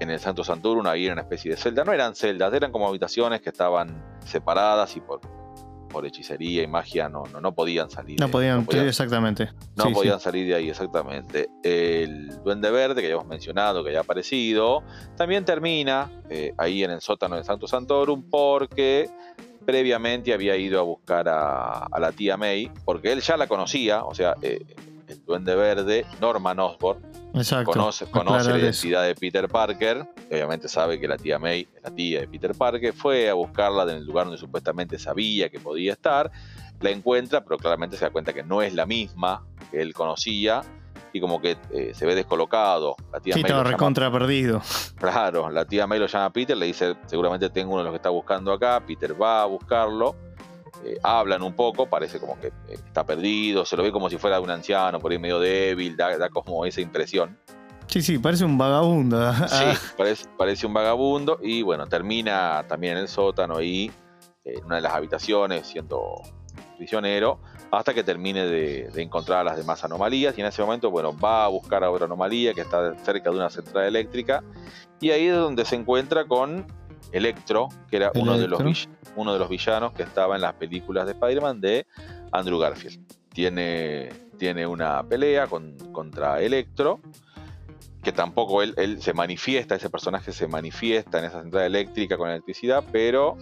en el Santo Santurum, ahí era una especie de celda. No eran celdas, eran como habitaciones que estaban separadas y por, por hechicería y magia no, no, podían salir. No podían, no exactamente. No podían salir de ahí, exactamente. El Duende Verde, que ya hemos mencionado, que ya ha aparecido, también termina eh, ahí en el sótano del Santo Santorum porque previamente había ido a buscar a, la tía May, porque él ya la conocía, o sea, eh, el duende verde, Norman Osborn, conoce, conoce la identidad de Peter Parker, obviamente sabe que la tía May es la tía de Peter Parker, fue a buscarla en el lugar donde supuestamente sabía que podía estar, la encuentra, pero claramente se da cuenta que no es la misma que él conocía, y como que eh, se ve descolocado. La tía sí, estaba recontra perdido. Claro, la tía May lo llama a Peter, le dice, seguramente tengo uno de los que está buscando acá, Peter va a buscarlo, eh, hablan un poco, parece como que eh, está perdido, se lo ve como si fuera un anciano, por ahí medio débil, da, como esa impresión. Sí, sí, parece un vagabundo. Sí, parece, parece un vagabundo y bueno, termina también en el sótano ahí, en una de las habitaciones, siendo prisionero hasta que termine de, encontrar las demás anomalías y en ese momento, bueno, va a buscar a otra anomalía que está cerca de una central eléctrica y ahí es donde se encuentra con Electro, que era uno de, los, uno de los villanos que estaba en las películas de Spider-Man de Andrew Garfield. Tiene, tiene una pelea contra Electro, que tampoco él, él se manifiesta, ese personaje se manifiesta en esa central eléctrica con electricidad, pero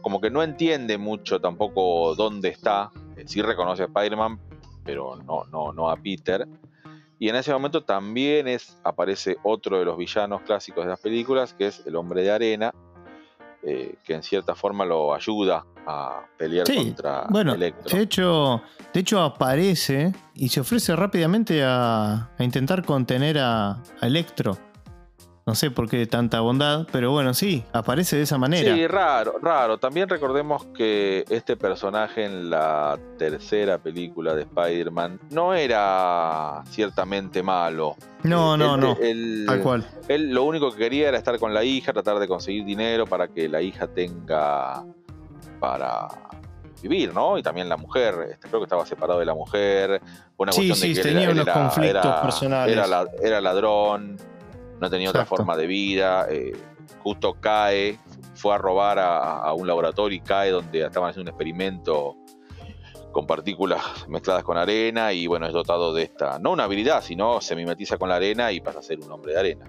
como que no entiende mucho tampoco dónde está. Sí reconoce a Spider-Man, pero no, no, no a Peter. Y en ese momento también es, aparece otro de los villanos clásicos de las películas, que es el hombre de arena, eh, que en cierta forma lo ayuda a pelear contra bueno, Electro. De hecho, de hecho, aparece y se ofrece rápidamente a, intentar contener a Electro. No sé por qué tanta bondad, pero bueno, sí, aparece de esa manera. Sí, raro, raro. También recordemos que este personaje en la tercera película de Spider-Man no era ciertamente malo. No, no, no. Tal cual. Él lo único que quería era estar con la hija, tratar de conseguir dinero para que la hija tenga para vivir, ¿no? Y también la mujer, este, creo que estaba separado de la mujer, una sí, cuestión de que tenía unos conflictos personales. era ladrón, no tenía otra forma de vida, eh, justo cae, fue a robar a, un laboratorio y cae donde estaban haciendo un experimento con partículas mezcladas con arena y bueno, es dotado de esta, no una habilidad, sino se mimetiza con la arena y pasa a ser un hombre de arena.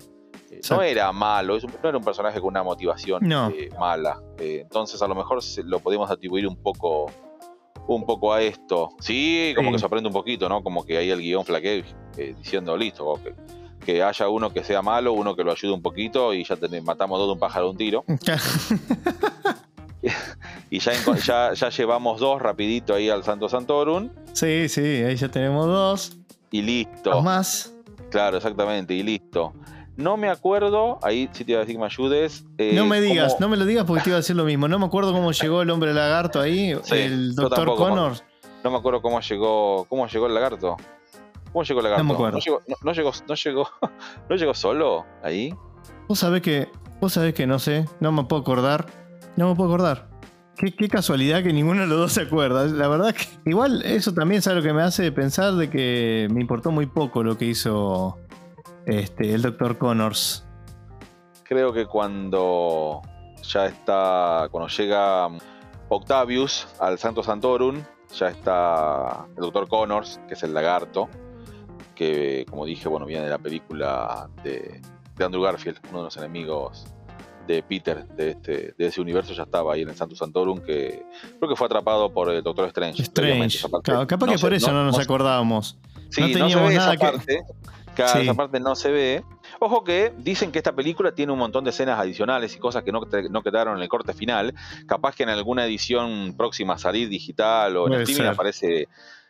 Eh, no era malo, no era un personaje con una motivación eh, mala. entonces a lo mejor lo podemos atribuir un poco un poco a esto. Sí, como que se aprende un poquito, ¿no? Como que ahí el guion flaque diciendo, listo, que haya uno que sea malo, uno que lo ayude un poquito y ya matamos dos de un pájaro de un tiro. y ya, ya, llevamos dos rapidito ahí al Santo Santorum. Sí, sí, ahí ya tenemos dos. Y listo. más. Claro, exactamente, y listo. No me acuerdo, ahí sí te iba a decir que me ayudes. Eh, no me digas, no me lo digas porque te iba a decir lo mismo. No me acuerdo cómo llegó el hombre lagarto ahí, el doctor Connors. No me acuerdo cómo llegó, cómo llegó el lagarto. ¿Cómo llegó Lagarto? No me acuerdo. ¿No llegó, no, llegó, no, llegó, solo ahí? Vos sabés que, vos sabés que no sé, no me puedo acordar. No me puedo acordar. Qué, casualidad que ninguno de los dos se acuerda. La verdad que igual eso también es algo que me hace pensar de que me importó muy poco lo que hizo este, el Dr. Connors. Creo que cuando ya está, cuando llega Octavius al Santo Santorum, ya está el Dr. Connors, que es el lagarto, que como dije, bueno, viene de la película de, Andrew Garfield, uno de los enemigos de Peter de, este, de ese universo ya estaba ahí en el Santo Santorum que creo que fue atrapado por el Doctor Strange. Strange. capaz que por eso no, nos acordábamos. Sí, no teníamos nada esa parte. esa parte no se ve. Ojo que dicen que esta película tiene un montón de escenas adicionales y cosas que no, no quedaron en el corte final. Capaz que en alguna edición próxima a salir digital o en el streaming aparece,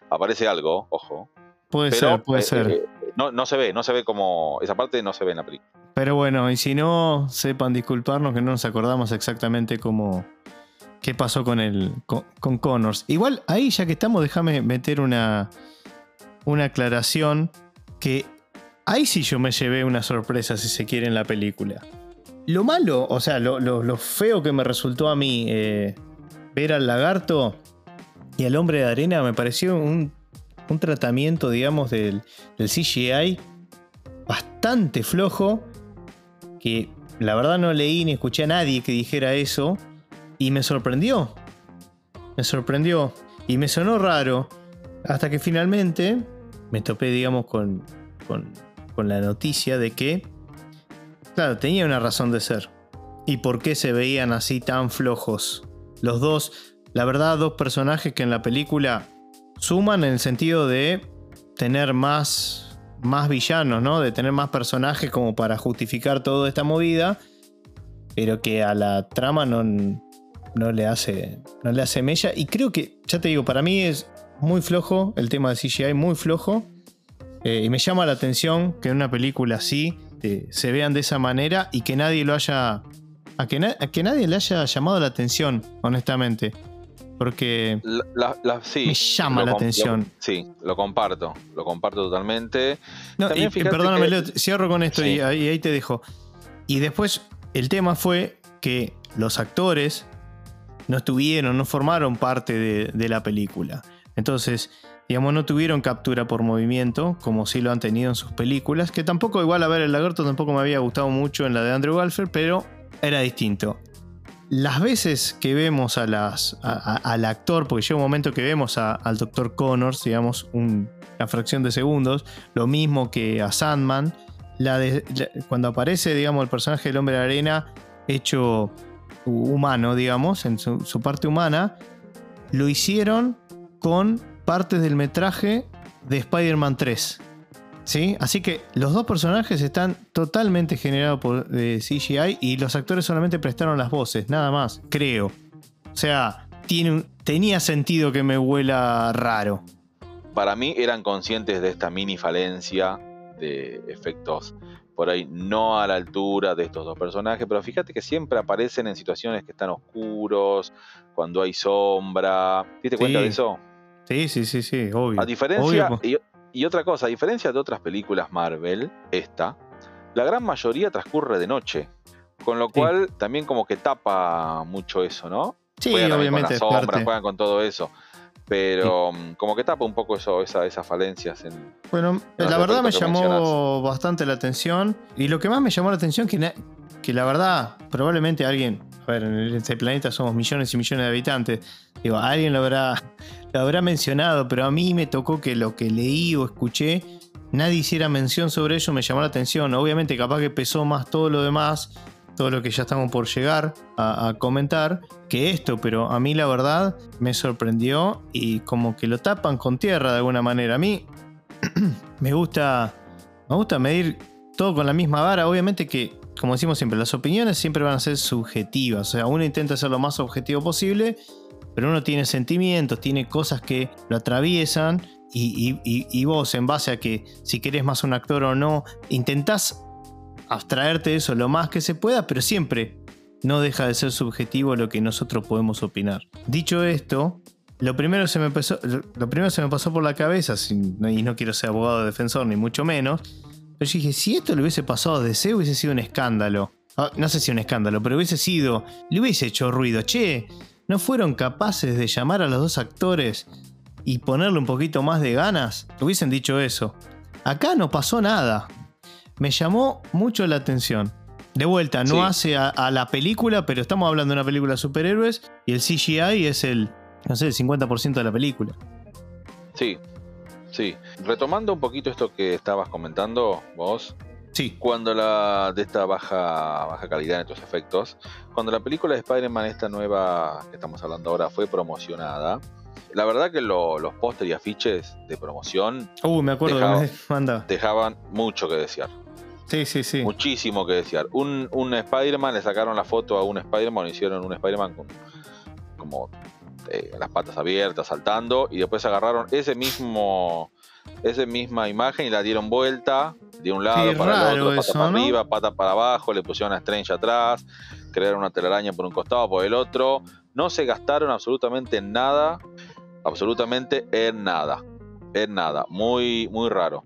aparece algo, ojo. Puede ser, puede eh, ser. Eh, no, no se ve, no se ve como. Esa parte no se ve en la película. Pero bueno, y si no, sepan disculparnos que no nos acordamos exactamente cómo. qué pasó con el. con, Connors. Igual, ahí ya que estamos, déjame meter una. una aclaración. Que ahí sí yo me llevé una sorpresa, si se quiere, en la película. Lo malo, o sea, lo, feo que me resultó a mí eh, ver al lagarto y al hombre de arena me pareció un un tratamiento, digamos, del, CGI bastante flojo, que la verdad no leí ni escuché a nadie que dijera eso, y me sorprendió. Me sorprendió y me sonó raro, hasta que finalmente me topé, digamos, con, con, con la noticia de que, claro, tenía una razón de ser. ¿Y por qué se veían así tan flojos? Los dos, la verdad, dos personajes que en la película suman en el sentido de tener más, más villanos, ¿no? De tener más personajes como para justificar toda esta movida, pero que a la trama no, no, le, hace, no le hace mella. Y creo que, ya te digo, para mí es muy flojo el tema de CGI, muy flojo. Eh, y me llama la atención que en una película así eh, se vean de esa manera y que nadie lo haya. A que, a que nadie le haya llamado la atención, honestamente porque me llama la atención. sí, lo comparto, lo comparto totalmente. perdóname, Leo, cierro con esto y, ahí, te dejo. Y después el tema fue que los actores no estuvieron, no formaron parte de, la película. Entonces, digamos, no tuvieron captura por movimiento, como sí lo han tenido en sus películas, que tampoco, igual a ver, el lagarto tampoco me había gustado mucho en la de Andrew Garfield, pero era distinto las veces que vemos al actor, porque llega un momento que vemos al Dr. Connors, digamos, una fracción de segundos, lo mismo que a Sandman, cuando aparece, digamos, el personaje del hombre de arena hecho humano, digamos, en su, su parte humana, lo hicieron con partes del metraje de Spider-Man 3. ¿Sí? Así que los dos personajes están totalmente generados por eh, CGI y los actores solamente prestaron las voces, nada más, creo. O sea, tiene un- tenía sentido que me huela raro. Para mí eran conscientes de esta mini falencia de efectos por ahí no a la altura de estos dos personajes, pero fíjate que siempre aparecen en situaciones que están oscuros, cuando hay sombra. ¿Te diste cuenta de eso? Sí, sí, sí, sí, obvio. A diferencia, Obvio. Y, otra cosa, a diferencia de otras películas Marvel, esta, la gran mayoría transcurre de noche. Con lo Sí. cual también como que tapa mucho eso, ¿no? Sí, Juegan obviamente. con las sombras, juegan con todo eso. Pero mm, como que tapa un poco eso, esa- esas falencias en. Bueno, la verdad me llamó bastante la atención. Y lo que más me llamó la atención que, que la verdad, probablemente alguien, a ver, en este planeta somos millones y millones de habitantes. Digo, alguien lo habrá, lo habrá mencionado, pero a mí me tocó que lo que leí o escuché, nadie hiciera mención sobre ello, me llamó la atención. Obviamente, capaz que pesó más todo lo demás, todo lo que ya estamos por llegar a, comentar, que esto, pero a mí la verdad me sorprendió y como que lo tapan con tierra de alguna manera. A mí me gusta, me gusta medir todo con la misma vara. Obviamente que, como decimos siempre, las opiniones siempre van a ser subjetivas. O sea, uno intenta ser lo más objetivo posible, pero uno tiene sentimientos, tiene cosas que lo atraviesan. Y, y- y- vos, en base a que si querés más un actor o no, intentás abstraerte de eso lo más que se pueda, pero siempre no deja de ser subjetivo lo que nosotros podemos opinar. Dicho esto, lo primero, se me lo primero se me pasó por la cabeza, y no quiero ser abogado defensor ni mucho menos, pero yo dije, si esto le hubiese pasado a DC hubiese sido un escándalo. Ah, no sé si un escándalo, pero hubiese sido, le hubiese hecho ruido. Che, ¿no fueron capaces de llamar a los dos actores y ponerle un poquito más de ganas? Hubiesen dicho eso. Acá no pasó nada. Me llamó mucho la atención. De vuelta, no Sí. hace a, a la película, pero estamos hablando de una película de superhéroes y el CGI es el, no sé, el 50% de la película. Sí, sí. Retomando un poquito esto que estabas comentando vos, Sí, cuando la de esta baja, baja calidad en estos efectos, cuando la película de Spider-Man, esta nueva que estamos hablando ahora, fue promocionada, la verdad que lo- los póster y afiches de promoción Uh, me acuerdo Dejaba- que me manda. dejaban mucho que desear. Sí, sí, sí. Muchísimo que desear. Un, un Spider-Man, le sacaron la foto a un Spider-Man, hicieron un Spider-Man con como eh, las patas abiertas, saltando, y después agarraron ese mismo, esa misma imagen y la dieron vuelta de un lado para el otro, pata eso, para ¿no? arriba, pata para abajo, le pusieron a Strange atrás, crearon una telaraña por un costado, por el otro. No se gastaron absolutamente en nada, absolutamente en nada, en nada. Muy, muy raro,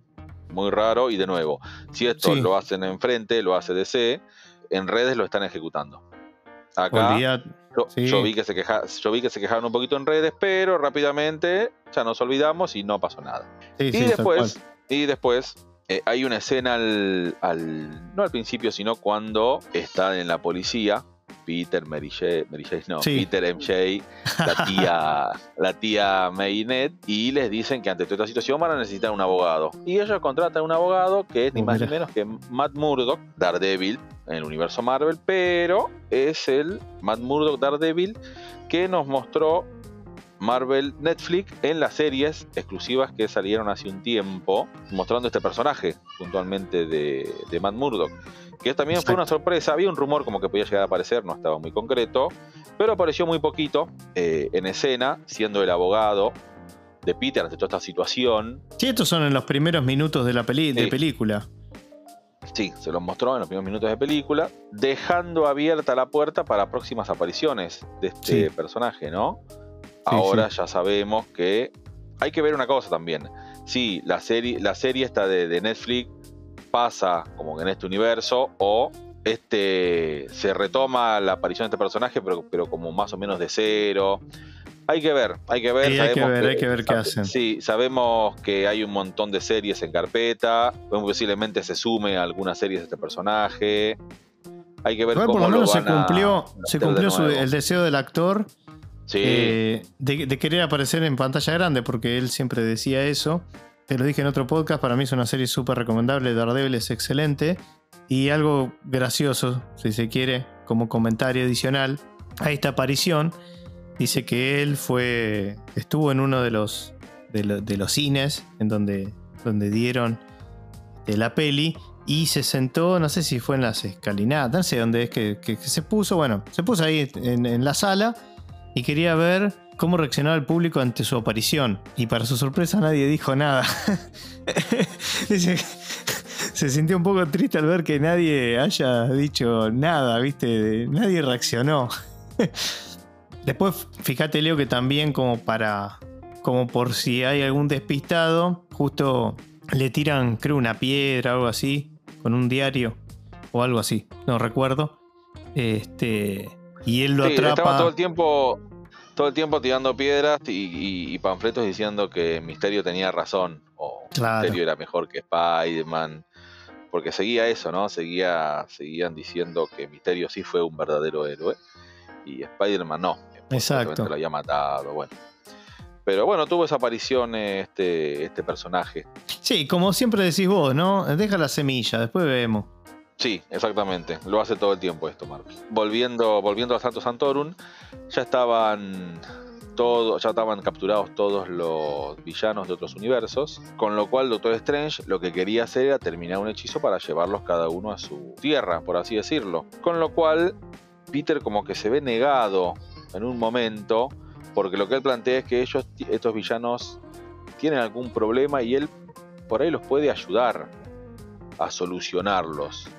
muy raro. Y de nuevo, si esto Sí. lo hacen enfrente, lo hace DC, en redes lo están ejecutando. Acá. Yo, sí. yo vi que se queja, yo vi que se quejaron un poquito en redes, pero rápidamente ya nos olvidamos y no pasó nada. Sí, y sí, después, y después eh, hay una escena al, al- no al principio, sino cuando están en la policía. Peter, Mary Jane, Mary Jane, no, Sí. Peter, MJ, la tía, la tía Maynette, y les dicen que ante toda esta situación van a necesitar un abogado. Y ellos contratan un abogado que es ni Oh, más ni menos que Matt Murdock, Daredevil, en el universo Marvel, pero es el Matt Murdock Daredevil que nos mostró Marvel Netflix en las series exclusivas que salieron hace un tiempo, mostrando este personaje puntualmente de, de Matt Murdock. Que también fue una sorpresa. Había un rumor como que podía llegar a aparecer, no estaba muy concreto, pero apareció muy poquito eh, en escena, siendo el abogado de Peter ante toda esta situación. Sí, estos son en los primeros minutos de la peli de película. Sí, se los mostró en los primeros minutos de película, dejando abierta la puerta para próximas apariciones de este Sí. personaje, ¿no? Ahora ya sabemos que hay que ver una cosa también. Sí, la serie, la serie esta de, de Netflix pasa como que en este universo o este se retoma la aparición de este personaje, pero, pero como más o menos de cero. Hay que ver, hay que ver. Sí, hay que ver, hay que ver qué hacen. Sí, sabemos que hay un montón de series en carpeta. Posiblemente se sume a algunas series de este personaje. Hay que ver cómo por lo menos lo se a cumplió, se de cumplió su- el deseo del actor Sí, eh, de, de querer aparecer en pantalla grande, porque él siempre decía eso. Te lo dije en otro podcast, para mí es una serie súper recomendable, Daredevil es excelente. Y algo gracioso, si se quiere, como comentario adicional a esta aparición, dice que él fue, estuvo en uno de los, de, de los cines en donde, donde dieron de la peli y se sentó, no sé si fue en las escalinatas, no sé dónde es que, se puso, bueno, se puso ahí en, la sala y quería ver cómo reaccionaba el público ante su aparición. Y para su sorpresa nadie dijo nada. se sintió un poco triste al ver que nadie haya dicho nada, ¿viste? Nadie reaccionó. Después, fíjate, Leo, que también como para. como por si hay algún despistado, justo le tiran, creo, una piedra o algo así con un diario o algo así, no recuerdo. Este, y él lo atrapa. Estaba todo el tiempo, todo el tiempo tirando piedras y, panfletos diciendo que Misterio tenía razón o Misterio era mejor que Spider-Man. Porque seguía eso, ¿no? Seguía, seguían diciendo que Misterio sí fue un verdadero héroe y Spider-Man no. Exacto. Lo había matado, bueno. Pero bueno, tuvo esa aparición este, este personaje. Sí, como siempre decís vos, ¿no? Deja la semilla, después vemos. Sí, exactamente. Lo hace todo el tiempo esto, Marvel. Volviendo, volviendo a Santo Santorum, ya estaban todos, ya estaban capturados todos los villanos de otros universos, con lo cual Doctor Strange lo que quería hacer era terminar un hechizo para llevarlos cada uno a su tierra, por así decirlo. Con lo cual Peter como que se ve negado en un momento porque lo que él plantea es que ellos, estos villanos, tienen algún problema y él por ahí los puede ayudar a solucionarlos.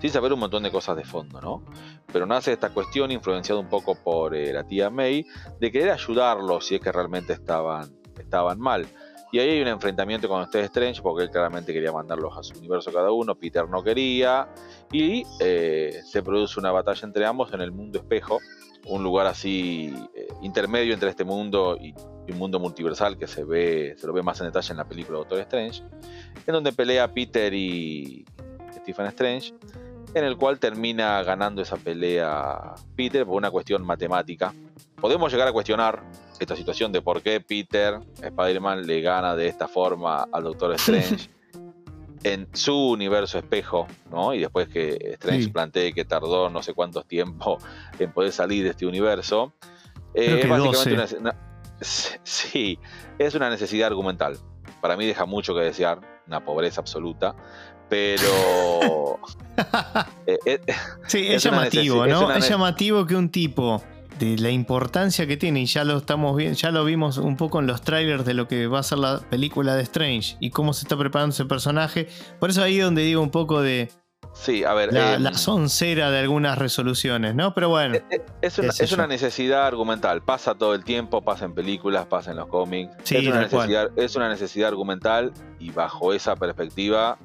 Sin saber un montón de cosas de fondo, ¿no? Pero nace esta cuestión, influenciada un poco por eh, la tía May, de querer ayudarlos si es que realmente estaban, estaban mal. Y ahí hay un enfrentamiento con Steve Strange, porque él claramente quería mandarlos a su universo cada uno, Peter no quería, y eh, se produce una batalla entre ambos en el mundo espejo, un lugar así eh, intermedio entre este mundo y, un mundo multiversal que se ve, se lo ve más en detalle en la película Doctor Strange, en donde pelea Peter y Stephen Strange, en el cual termina ganando esa pelea Peter por una cuestión matemática. Podemos llegar a cuestionar esta situación de por qué Peter, Spider-Man, le gana de esta forma al Doctor Strange. en su universo espejo, ¿no? Y después que Strange plantee que tardó no sé cuántos tiempo en poder salir de este universo. Eh, es básicamente una, sí, es una necesidad argumental. Para mí deja mucho que desear, una pobreza absoluta, pero... Eh, eh, sí, es, llamativo, ¿no? es llamativo que un tipo de la importancia que tiene, y ya lo estamos viendo, ya lo vimos un poco en los trailers de lo que va a ser la película de Strange y cómo se está preparando ese personaje. Por eso ahí es donde digo un poco de. Sí, a ver. La, eh, soncera de algunas resoluciones, ¿no? Pero bueno. Eh, es, una, es una, necesidad argumental. Pasa todo el tiempo, pasa en películas, pasa en los cómics. Sí, es, una necesidad, es una necesidad argumental y bajo esa perspectiva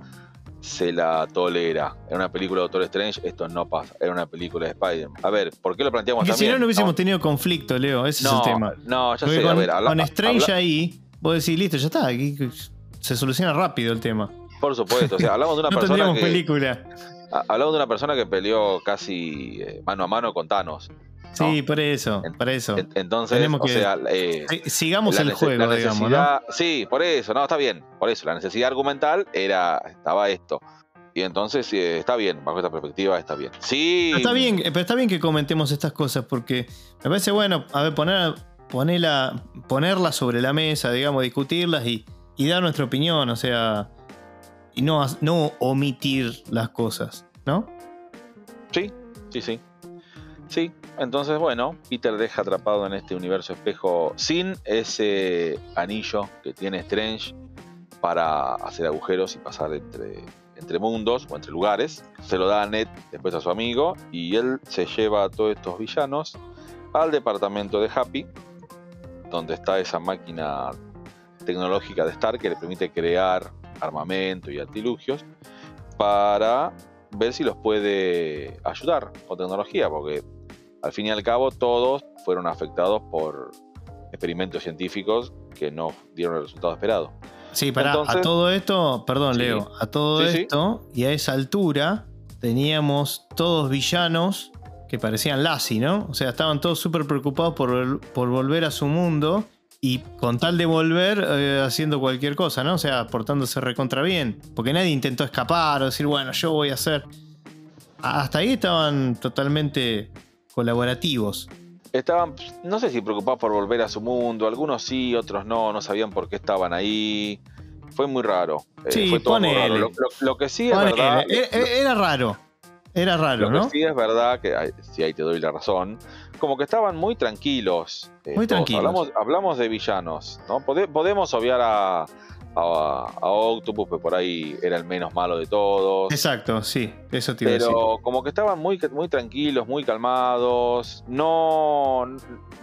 se la tolera. En una película de Doctor Strange esto no pasa. Era una película de Spider-Man. A ver, ¿por qué lo planteamos también? si no, no hubiésemos tenido conflicto, Leo. Ese es el tema. No, ya sé. Con, a ver, con Strange ahí, vos decís, listo, ya está. Aquí se soluciona rápido el tema. Por supuesto. O sea, hablamos de una no persona. Que, película. Hablamos de una persona que peleó casi eh, mano a mano con Thanos. Sí, por eso, por eso. Entonces, o sea, eh, sigamos el juego, digamos, ¿no? Sí, por eso, no, está bien. Por eso, la necesidad argumental era, estaba esto. Y entonces está bien, bajo esta perspectiva está bien. Sí. está bien, pero está bien que comentemos estas cosas porque me parece bueno, a ver, poner, ponerla, ponerla sobre la mesa, digamos, discutirlas y, dar nuestra opinión, o sea, y no, no omitir las cosas, ¿no? Sí, sí, sí. Sí, entonces bueno, Peter deja atrapado en este universo espejo sin ese anillo que tiene Strange para hacer agujeros y pasar entre mundos o entre lugares. Se lo da a Ned después a su amigo y él se lleva a todos estos villanos al departamento de Happy, donde está esa máquina tecnológica de Stark que le permite crear armamento y artilugios para ver si los puede ayudar con tecnología, porque al fin y al cabo todos fueron afectados por experimentos científicos que no dieron el resultado esperado. Sí, para a todo esto, perdón Leo, a todo esto y a esa altura teníamos todos villanos que parecían Lassie, ¿no? O sea, estaban todos súper preocupados por, por, volver a su mundo y con tal de volver eh, haciendo cualquier cosa, ¿no? O sea, portándose recontra bien. Porque nadie intentó escapar o decir, bueno, yo voy a hacer... Hasta ahí estaban totalmente colaborativos. Estaban, no sé si preocupados por volver a su mundo, algunos sí, otros no, no sabían por qué estaban ahí. Fue muy raro. Eh, sí, fue todo muy raro. Lo, que sí es verdad. Eh, era raro. Era raro, lo Que sí es verdad que si ahí te doy la razón. Como que estaban muy tranquilos. muy tranquilos. Hablamos, de villanos, ¿no? podemos obviar a, a, Octopus, que por ahí era el menos malo de todos. Exacto, sí, eso te Pero como que estaban muy, muy tranquilos, muy calmados. No,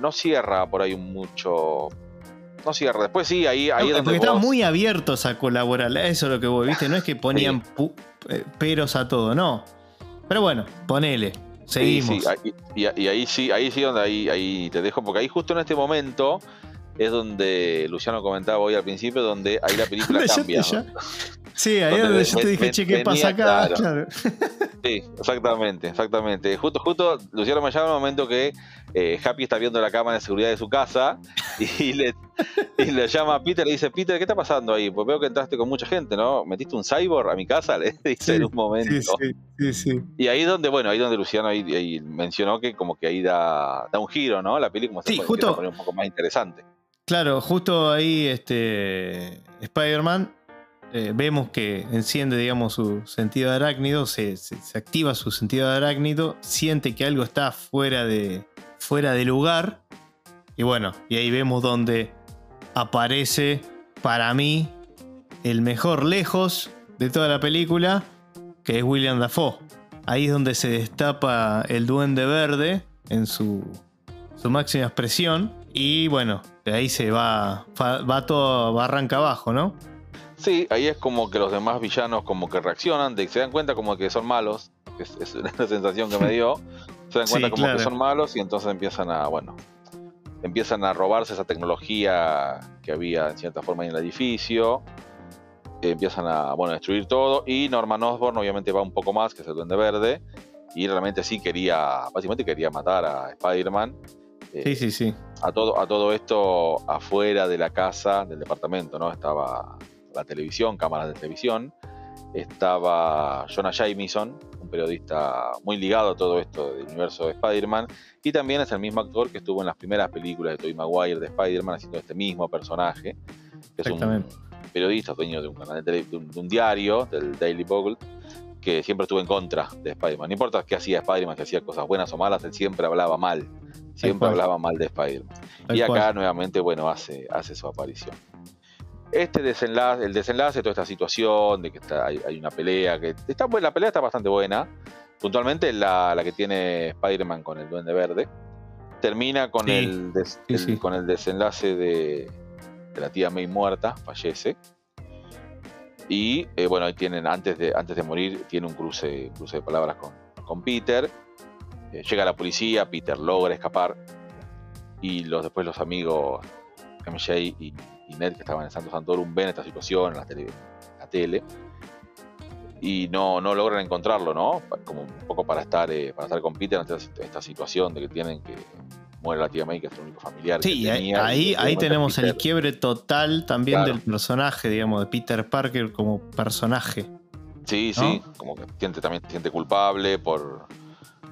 no cierra por ahí mucho. No cierra. Después sí, ahí, ahí Porque estaban muy abiertos a colaborar. Eso es lo que vos viste. No es que ponían eh, peros a todo, no. Pero bueno, ponele. Seguimos. y, ahí sí, ahí sí donde ahí, ahí te dejo, porque ahí justo en este momento es donde Luciano comentaba hoy al principio, donde ahí la película cambia. Sí, ahí es donde yo te dije, che, ¿qué pasa acá? Claro. Sí, exactamente, exactamente. Justo, justo, Luciano me llama en el momento que eh, Happy está viendo la cámara de seguridad de su casa y le, le llama a Peter y le dice, Peter, ¿qué está pasando ahí? Pues veo que entraste con mucha gente, ¿no? ¿Metiste un cyborg a mi casa? Le dice en un momento. Sí, sí, sí, Y ahí donde, bueno, ahí donde Luciano ahí, mencionó que como que ahí da, da un giro, ¿no? La película como se justo, un poco más interesante. Claro, justo ahí este Spider-Man eh, vemos que enciende, digamos, su sentido de arácnido, se, activa su sentido de arácnido, siente que algo está fuera de, fuera de lugar. Y bueno, y ahí vemos donde aparece, para mí, el mejor lejos de toda la película, que es William Dafoe. Ahí es donde se destapa el duende verde en su, su máxima expresión. Y bueno, de ahí se va, va, todo, va arranca abajo, ¿no? Sí, ahí es como que los demás villanos como que reaccionan, de, se dan cuenta como que son malos, es, es una sensación que me dio, se dan cuenta como que son malos y entonces empiezan a, bueno, empiezan a robarse esa tecnología que había en cierta forma en el edificio, empiezan a, bueno, destruir todo y Norman Osborn obviamente va un poco más, que es el Duende Verde, y realmente sí quería, básicamente quería matar a Spider-Man sí, sí, sí. A todo, a todo esto afuera de la casa, del departamento, ¿no? Estaba la televisión, cámaras de televisión. Estaba Jonah Jameson, un periodista muy ligado a todo esto del universo de Spider-Man. Y también es el mismo actor que estuvo en las primeras películas de Tobey Maguire de Spider-Man haciendo este mismo personaje. Que es un periodista, dueño de un, canal de, un, diario, del Daily Bugle, que siempre estuvo en contra de Spider-Man. No importa qué hacía Spider-Man, que hacía cosas buenas o malas, él siempre hablaba mal Siempre hablaba mal de Spider-Man. Y acá nuevamente, bueno, hace, hace su aparición. Este desenlace, el desenlace de toda esta situación, de que está, hay, una pelea, que está la pelea está bastante buena. Puntualmente la, la que tiene Spider-Man con el Duende Verde. Termina con, el, con el desenlace de, la tía May muerta, fallece. Y eh, bueno, ahí tienen, antes de, antes de morir, tiene un cruce, cruce de palabras con, con Peter. Eh, llega la policía, Peter logra escapar. Y los, después los amigos MJ y, Ned que estaban en Santo Santorum ven esta situación en la tele, la tele. Y no, no logran encontrarlo, ¿no? Como un poco para estar, eh, para estar con Peter ante esta situación de que tienen que muere la tía May, que es el único familiar. Sí, ahí, ahí tenemos el quiebre total también del personaje, digamos, de Peter Parker como personaje. Sí, sí, como que siente, también se siente culpable por,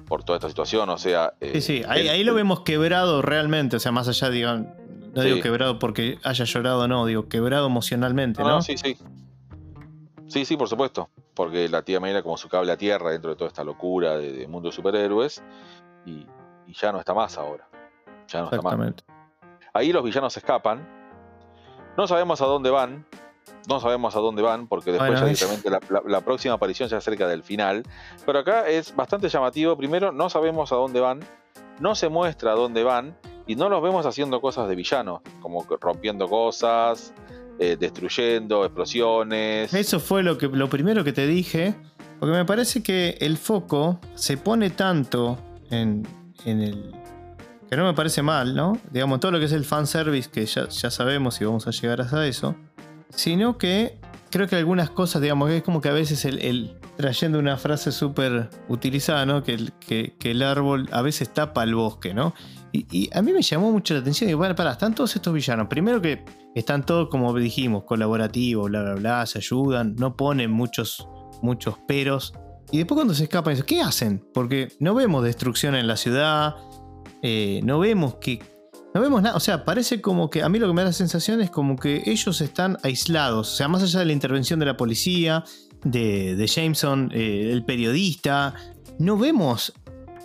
por toda esta situación, o sea... sí, sí, eh, ahí, lo vemos quebrado realmente, o sea, más allá, digo, no digo quebrado porque haya llorado, no, digo quebrado emocionalmente, ¿no? sí, sí. Sí, sí, por supuesto, porque la tía May era como su cable a tierra dentro de toda esta locura de, mundo de superhéroes y, ya no está más ahora. Ya no está más. Ahí los villanos escapan, no sabemos a dónde van, no sabemos a dónde van, porque después ya directamente la, próxima aparición se cerca del final. Pero acá es bastante llamativo. Primero, no sabemos a dónde van, no se muestra a dónde van, y no los vemos haciendo cosas de villanos, como rompiendo cosas, eh, destruyendo, explosiones. Eso fue lo, que, lo primero que te dije, porque me parece que el foco se pone tanto en, en el. Que no me parece mal, ¿no? Digamos, todo lo que es el fanservice, que ya, ya sabemos y vamos a llegar hasta eso sino que creo que algunas cosas, digamos, que es como que a veces el, trayendo una frase súper utilizada, ¿no? Que, que, que, el árbol a veces tapa el bosque, ¿no? Y, a mí me llamó mucho la atención. Y bueno, para, están todos estos villanos. Primero que están todos, como dijimos, colaborativos, bla, bla, bla, se ayudan, no ponen muchos, muchos peros. Y después cuando se escapan, ¿qué hacen? Porque no vemos destrucción en la ciudad, eh, no vemos que No vemos nada, o sea, parece como que a mí lo que me da la sensación es como que ellos están aislados, o sea, más allá de la intervención de la policía, de, Jameson, eh, el periodista, no vemos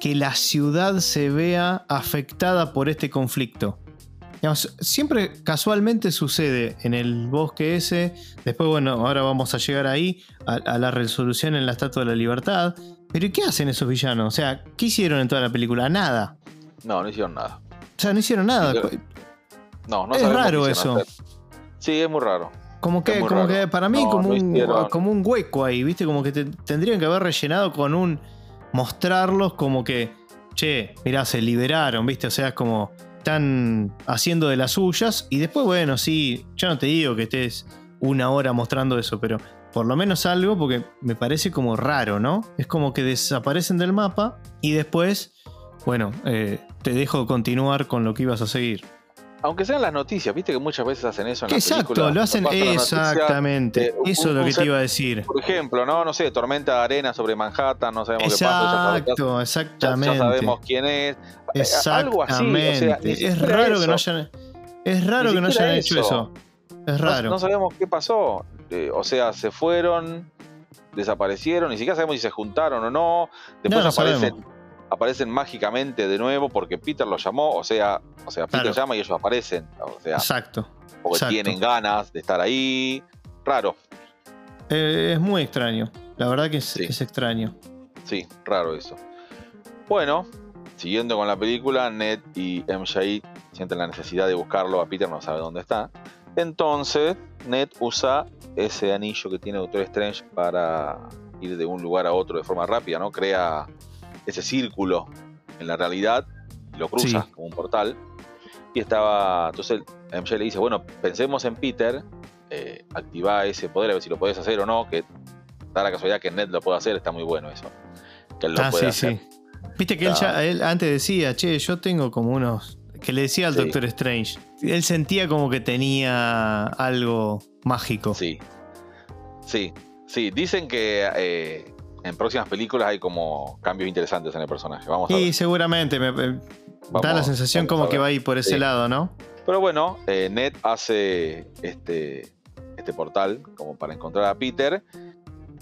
que la ciudad se vea afectada por este conflicto. Siempre casualmente sucede en el bosque ese, después bueno, ahora vamos a llegar ahí, a, a la resolución en la Estatua de la Libertad, pero ¿y qué hacen esos villanos? O sea, ¿qué hicieron en toda la película? Nada. No, no hicieron nada. O sea, no hicieron nada. Sí, No, no es raro eso. hacer. Sí, es muy raro. Como que, como raro. que para mí No, como, no un, como un hueco ahí, ¿viste? Como que te- tendrían que haber rellenado con un... Mostrarlos como que, che, mirá, se liberaron, ¿viste? O sea, es como están haciendo de las suyas y después, bueno, sí, yo no te digo que estés una hora mostrando eso, pero por lo menos algo porque me parece como raro, ¿no? Es como que desaparecen del mapa y después, bueno, eh, te dejo continuar con lo que ibas a seguir. Aunque sean las noticias, viste que muchas veces hacen eso en las exacto, películas. lo hacen noticia, exactamente. eh, un- Eso es lo que te iba a decir. Por ejemplo, ¿no? No sé, tormenta de arena sobre Manhattan, no sabemos qué ya sabe- Exacto, Ya, exactamente. ya sabemos quién es. Eh, Algo así. O sea, Exactamente. ni es raro que no hayan. Es raro que no hayan hecho eso. Es No- raro. No, sabemos qué pasó. Eh, o sea, se fueron, desaparecieron, ni siquiera sabemos si se juntaron o no. Después No, no aparecen, sabemos. Aparecen mágicamente de nuevo porque Peter los llamó. O sea, o sea Peter Claro. llama y ellos aparecen. O sea, Exacto. porque exacto. tienen ganas de estar ahí. Raro, Eh, es muy extraño. La verdad que es, Sí. es extraño. sí, raro eso. Bueno, siguiendo con la película, Ned y MJ sienten la necesidad de buscarlo. A Peter no sabe dónde está. Entonces, Ned usa ese anillo que tiene Doctor Strange para ir de un lugar a otro de forma rápida, ¿no? Crea ese círculo en la realidad, lo cruza Sí. como un portal. Y estaba. Entonces MJ le dice: Bueno, pensemos en Peter, eh, activa ese poder, a ver si lo podés hacer o no. Que da la casualidad que Ned lo puede hacer, está muy bueno eso. Que él lo Ah, puede sí, hacer. sí. Viste que él, ya, él antes decía, che, yo tengo como unos. Que le decía al Sí. Doctor Strange. Él sentía como que tenía algo mágico. Sí. Sí, sí. Dicen que eh, en próximas películas hay como cambios interesantes en el personaje. Vamos a ver. Y seguramente me, me da la sensación como que ver. va a ir por ese Sí. lado, ¿no? Pero bueno, eh, Ned hace este, este portal como para encontrar a Peter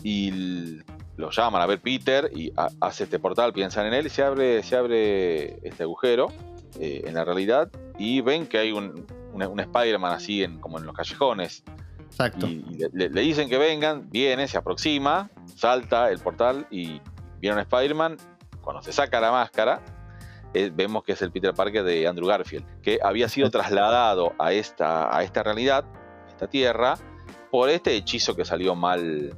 y lo llaman a ver Peter y ha- hace este portal, piensan en él y se abre, se abre este agujero eh, en la realidad y ven que hay un, un, un Spider-Man así en, como en los callejones Exacto. y, y le, dicen que vengan, viene, se aproxima, salta el portal y viene un Spider-Man. Cuando se saca la máscara, eh, vemos que es el Peter Parker de Andrew Garfield, que había sido trasladado a esta, a esta realidad, a esta tierra, por este hechizo que salió mal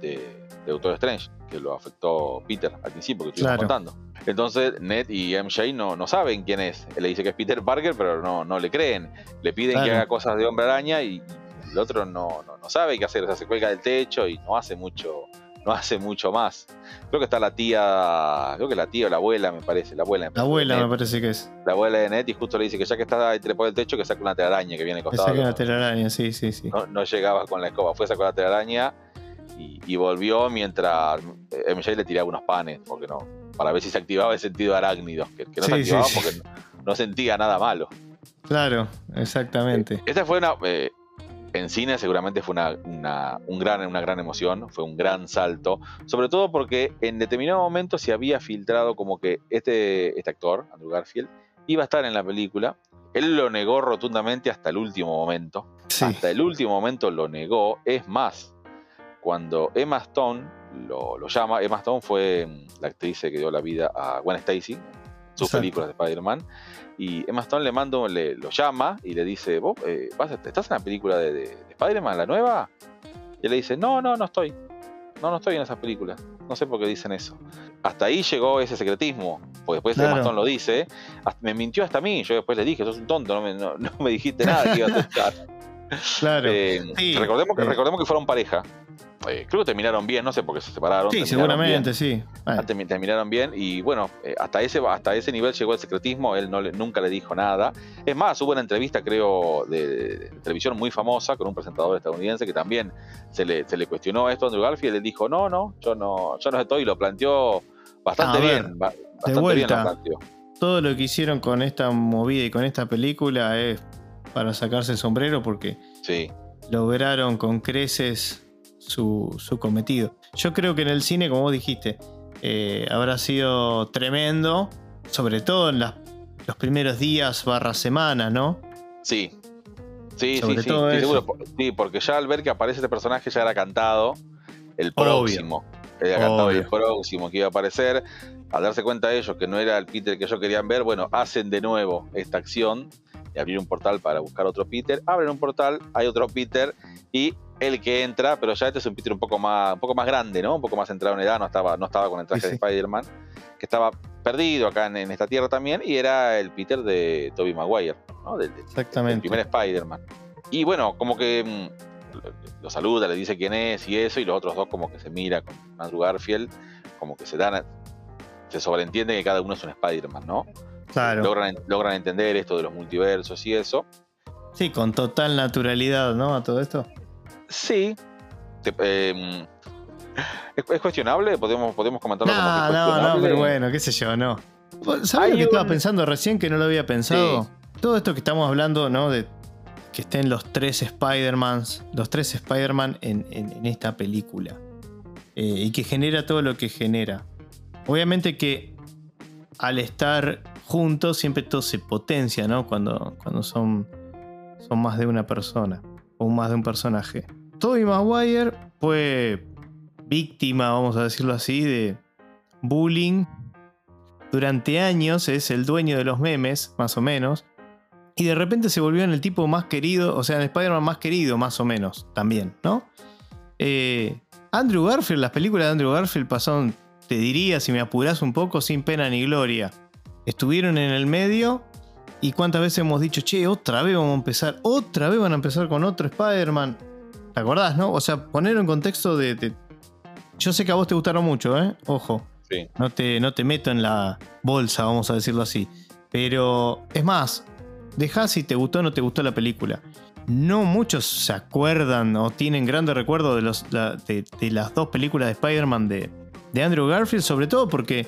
de, de Doctor Strange, que lo afectó Peter al principio, que estuvimos Claro. contando. Entonces Ned y MJ no, no saben quién es. Él le dice que es Peter Parker, pero no, no le creen. Le piden que haga cosas de hombre araña y el otro no, no, no sabe qué hacer. O sea, se cuelga del techo y no hace mucho, no hace mucho más. Creo que está la tía, creo que la tía o la abuela, me parece, la abuela. La abuela me parece que es. La abuela de Ned y justo le dice que ya que está ahí trepado del techo, que saque una telaraña que viene costado. saque una telaraña, sí, sí, sí. No, no llegaba con la escoba, fue a sacar la telaraña y, y volvió mientras eh, MJ le tiraba unos panes, porque no, para ver si se activaba el sentido arácnido, que, que no Sí, se activaba sí. porque no, no sentía nada malo. Claro, exactamente. Esta fue una. eh, en cine seguramente fue una, una- un gran, una gran emoción, fue un gran salto, sobre todo porque en determinado momento se había filtrado como que este, este actor, Andrew Garfield, iba a estar en la película. Él lo negó rotundamente hasta el último momento. Sí. Hasta el último momento lo negó. Es más, cuando Emma Stone lo, lo llama, Emma Stone fue mm, la actriz que dio la vida a Gwen Stacy, sus Exacto. películas de Spider-Man. Y Emma Stone le manda, le, lo llama y le dice, ¿vos eh, vas estás en la película de, de- de Spider-Man, la nueva? Y él le dice, no, no, no estoy. No, no estoy en esas películas. No sé por qué dicen eso. Hasta ahí llegó ese secretismo. Porque después Claro. Emma Stone lo dice. hasta- me mintió hasta a mí. Yo después le dije, sos un tonto, no me, no- no me dijiste nada que ibas a estar. Claro. Eh, Sí, recordemos, que, recordemos que fueron pareja. Eh, creo que terminaron bien, no sé por qué se separaron. sí, seguramente, bien. sí. Bueno, Ah, termi- terminaron bien y bueno, eh, hasta, ese, hasta ese nivel llegó el secretismo, él no le- nunca le dijo nada. Es más, hubo una entrevista, creo, de, de televisión muy famosa con un presentador estadounidense que también se le, se le cuestionó esto a Andrew Garfield y él dijo, no, no, yo no, yo no estoy, y lo planteó bastante Ah, ver, bien, ba- bastante bien vuelta. lo planteó. todo lo que hicieron con esta movida y con esta película es para sacarse el sombrero porque Sí, lograron con creces su, su cometido. Yo creo que en el cine, como vos dijiste, eh, habrá sido tremendo, sobre todo en las- los primeros días barra semana, ¿no? sí. Sí, sí, Sobre sí, todo sí, eso. seguro. Sí, porque ya al ver que aparece este personaje ya era cantado el Obvio. próximo. Era cantado el próximo que iba a aparecer. Al darse cuenta ellos que no era el Peter que ellos querían ver, bueno, hacen de nuevo esta acción de abrir un portal para buscar otro Peter. Abren un portal, hay otro Peter y el que entra, pero ya este es un Peter un poco más, un poco más grande, ¿no? Un poco más entrado en edad, no estaba, no estaba con el traje Sí, de. Spider-Man, que estaba perdido acá en, en esta tierra también, y era el Peter de Tobey Maguire, ¿no? Del, del- el Exactamente. primer Spider-Man. Y bueno, como que mm, lo, lo saluda, le dice quién es y eso, y los otros dos como que se mira con Andrew Garfield, como que se dan, se sobreentiende que cada uno es un Spider-Man, ¿no? Claro. Logran, logran entender esto de los multiversos y eso. Sí, con total naturalidad, ¿no? A todo esto. Sí. Te- eh, ¿es, es cuestionable? ¿Podemos, podemos comentarlo como que No, es no, no, pero bueno, qué sé yo, no. ¿Sabes Hay lo que estaba un- pensando recién que no lo había pensado? Todo esto que estamos hablando, ¿no? De que estén los tres Spider-Mans, los tres Spider-Man en, en- en esta película. Eh, y que genera todo lo que genera. Obviamente que al estar juntos siempre todo se potencia, ¿no? Cuando, cuando son, son más de una persona o más de un personaje. Tobey Maguire fue víctima, vamos a decirlo así, de bullying. Durante años es el dueño de los memes, más o menos. Y de repente se volvió en el tipo más querido, o sea, en Spider-Man más querido, más o menos, también, ¿no? Eh, Andrew Garfield, las películas de Andrew Garfield pasaron, te diría, si me apurás un poco, sin pena ni gloria. Estuvieron en el medio y cuántas veces hemos dicho, che, otra vez vamos a empezar, otra vez van a empezar con otro Spider-Man. ¿Te acordás, no? O sea, ponerlo en contexto de, de- Yo sé que a vos te gustaron mucho, ¿eh? Ojo. Sí. No te, no te meto en la bolsa, vamos a decirlo así. Pero es más, dejá si te gustó o no te gustó la película. No muchos se acuerdan o tienen grandes recuerdos de, los, la- de, de las dos películas de Spider-Man de, de Andrew Garfield, sobre todo porque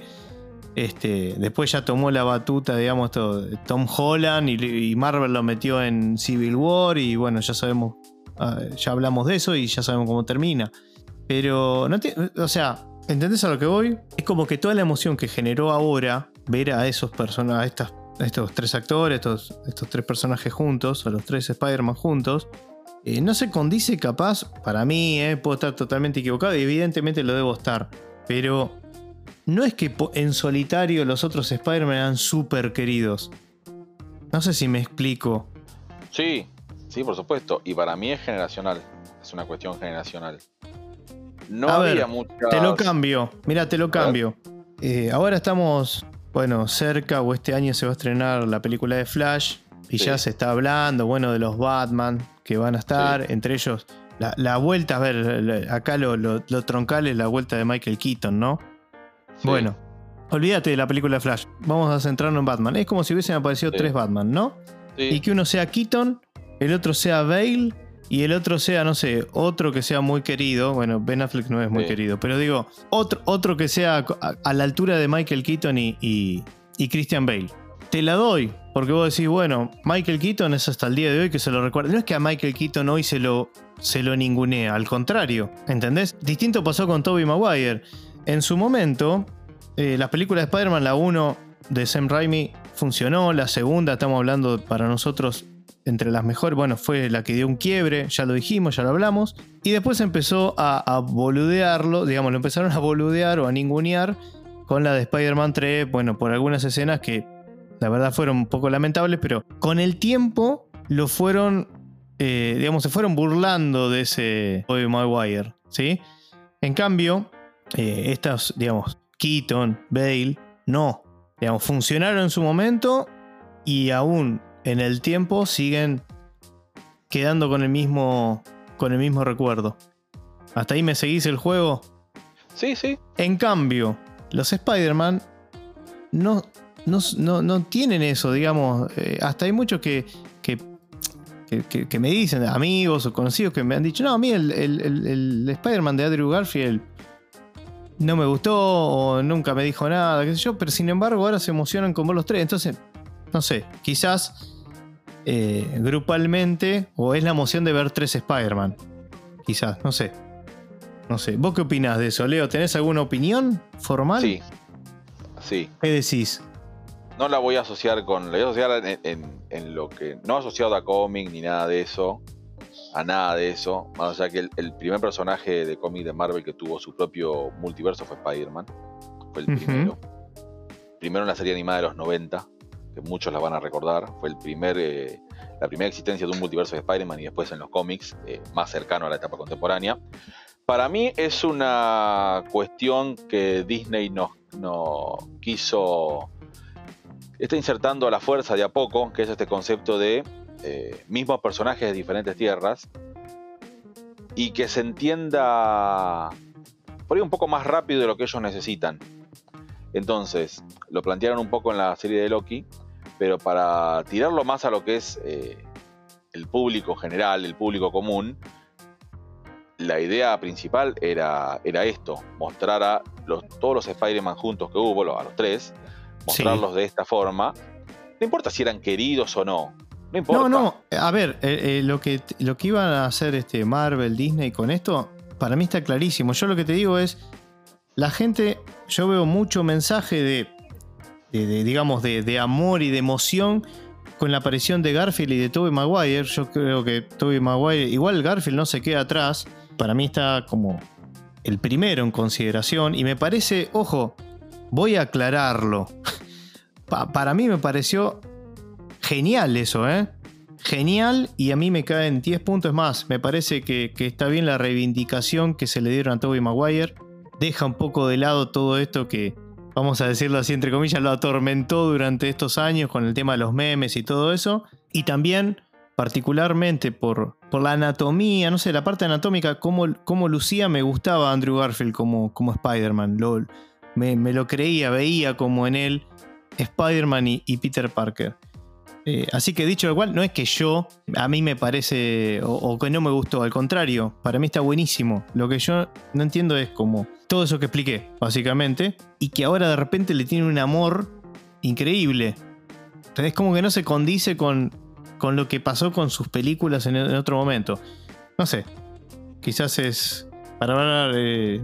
este, después ya tomó la batuta, digamos, esto, de Tom Holland y, y Marvel lo metió en Civil War y bueno, ya sabemos, ah, ya hablamos de eso y ya sabemos cómo termina. Pero, o sea, ¿entendés a lo que voy? Es como que toda la emoción que generó ahora ver a esos personajes, a, estos tres actores, estos, estos tres personajes juntos, a los tres Spider-Man juntos, eh, no se condice capaz, para mí, eh, puedo estar totalmente equivocado y evidentemente lo debo estar, pero no es que en solitario los otros Spider-Man eran súper queridos. No sé si me explico. Sí, sí, por supuesto. Y para mí es generacional. Es una cuestión generacional. No A ver, había muchas. Te lo cambio, mira, te lo ver. cambio. Eh, ahora estamos, bueno, cerca o este año se va a estrenar la película de Flash y Sí. ya se está hablando, bueno, de los Batman que van a estar, entre ellos la, la vuelta, a ver, acá lo, lo- lo troncal es la vuelta de Michael Keaton, ¿no? Sí, Bueno, olvídate de la película de Flash, vamos a centrarnos en Batman. Es como si hubiesen aparecido tres Batman, ¿no? sí, Y que uno sea Keaton, el otro sea Bale y el otro sea, no sé, otro que sea muy querido. Bueno, Ben Affleck no es muy Sí. querido, pero digo, otro, otro que sea a, a la altura de Michael Keaton y, y- y Christian Bale. Te la doy, porque vos decís, bueno, Michael Keaton es hasta el día de hoy que se lo recuerda. No es que a Michael Keaton hoy se lo, se lo ningunea, al contrario, ¿entendés? Distinto pasó con Tobey Maguire. En su momento, eh, las películas de Spider-Man, la 1 de Sam Raimi, funcionó. La segunda, estamos hablando para nosotros entre las mejores. Bueno, fue la que dio un quiebre, ya lo dijimos, ya lo hablamos. Y después empezó a, a boludearlo, digamos, lo empezaron a boludear o a ningunear con la de Spider-Man 3. Bueno, por algunas escenas que la verdad fueron un poco lamentables, pero con el tiempo lo fueron, eh, digamos, se fueron burlando de ese Tobey Maguire, ¿sí? En cambio, eh, estas, digamos, Keaton, Bale, no. Digamos, funcionaron en su momento y aún en el tiempo siguen quedando con el mismo, con el mismo recuerdo. ¿Hasta ahí me seguís el juego? sí, sí. En cambio, los Spider-Man no, no, no- no tienen eso, digamos. eh, hasta hay muchos que, que, que- me dicen, amigos o conocidos, que me han dicho, no, a mí el, el- el- el Spider-Man de Andrew Garfield no me gustó o nunca me dijo nada, qué sé yo, pero sin embargo ahora se emocionan con ver los tres. Entonces, no sé, quizás eh, grupalmente o es la emoción de ver tres Spider-Man. Quizás, no sé. No sé. ¿Vos qué opinás de eso, Leo? ¿Tenés alguna opinión formal? Sí. Sí. ¿Qué decís? No la voy a asociar con. La voy a asociar en, lo que. No asociado a cómic ni nada de eso. A nada de eso. Más allá que el, primer personaje de cómic de Marvel que tuvo su propio multiverso fue Spider-Man. Fue el primero. Primero en la serie animada de los 90. Que muchos la van a recordar. Fue el primer. Eh, la primera existencia de un multiverso de Spider-Man y después en los cómics, eh, más cercano a la etapa contemporánea. Para mí es una cuestión que Disney nos, quiso. Está insertando a la fuerza de a poco, que es este concepto de eh, mismos personajes de diferentes tierras y que se entienda por ahí un poco más rápido de lo que ellos necesitan. Entonces, lo plantearon un poco en la serie de Loki, pero para tirarlo más a lo que es eh, el público general, el público común, la idea principal era, era esto, mostrar a los, todos los Spider-Man juntos que hubo, a los tres, mostrarlos de esta forma. No importa si eran queridos o no. No importa. No, no. A ver, eh, eh, lo, que, lo que iban a hacer este Marvel, Disney con esto, para mí está clarísimo. Yo lo que te digo es, la gente, yo veo mucho mensaje de, de, digamos, de, de, amor y de emoción con la aparición de Garfield y de Tobey Maguire. Yo creo que Tobey Maguire, igual Garfield no se queda atrás para mí está como el primero en consideración y me parece, ojo, voy a aclararlo. para mí me pareció genial eso, ¿eh? Genial y a mí me caen 10 puntos más. Me parece que, está bien la reivindicación que se le dieron a Toby Maguire. Deja un poco de lado todo esto que, vamos a decirlo así entre comillas, lo atormentó durante estos años con el tema de los memes y todo eso. Y también particularmente por, por la anatomía, no sé, la parte anatómica, cómo, cómo lucía, me gustaba Andrew Garfield como, como Spider-Man. Me, lo creía, veía como en él Spider-Man y, Peter Parker. Eh, así que dicho lo cual, no es que yo, a mí me parece, o, que no me gustó, al contrario, para mí está buenísimo. Lo que yo no entiendo es como todo eso que expliqué, básicamente, y que ahora de repente le tiene un amor increíble. Es como que no se condice con, con lo que pasó con sus películas en, otro momento. No sé, quizás es para hablar,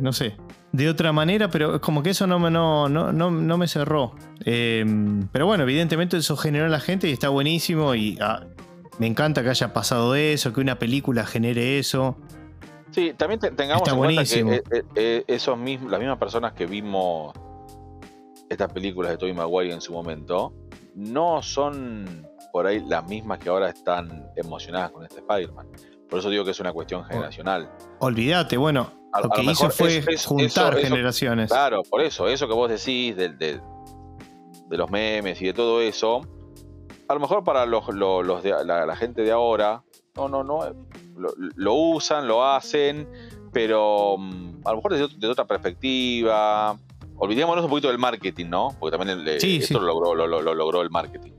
no sé, de otra manera, pero como que eso no me, no, no, no, me cerró. Em, pero bueno, evidentemente eso generó a la gente y está buenísimo y ah, me encanta que haya pasado eso, que una película genere eso. Sí, también tengamos en cuenta que eh, eh, eh, esos mismos, las mismas personas que vimos estas películas de Tobey Maguire en su momento, no son por ahí las mismas que ahora están emocionadas con este Spider-Man. Por eso digo que es una cuestión generacional. Olvídate, bueno, lo que hizo fue juntar generaciones. Claro, por eso, eso que vos decís de, de, los memes y de todo eso, a lo mejor para los, de, la, gente de ahora, no, no, no, lo, usan, lo hacen, pero mm, a lo mejor desde, otra perspectiva. Olvidémonos un poquito del marketing, ¿no? Porque también esto Lo, logró, lo, logró el marketing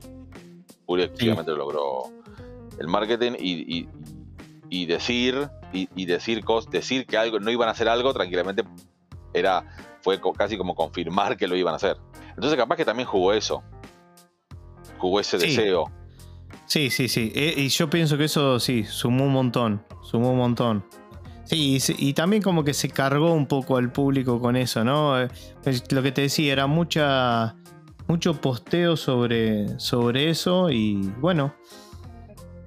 efectivamente logró el marketing y, decir y, decir decir que algo no iban a hacer algo tranquilamente era fue casi como confirmar que lo iban a hacer. Entonces capaz que también jugó eso. Jugó ese deseo. Sí, sí, sí. Eh, y yo pienso que eso sí, sumó un montón. Sumó un montón. Sí, y, también como que se cargó un poco al público con eso, ¿no? Eh, lo que te decía, era mucha mucho posteo sobre, sobre eso y bueno,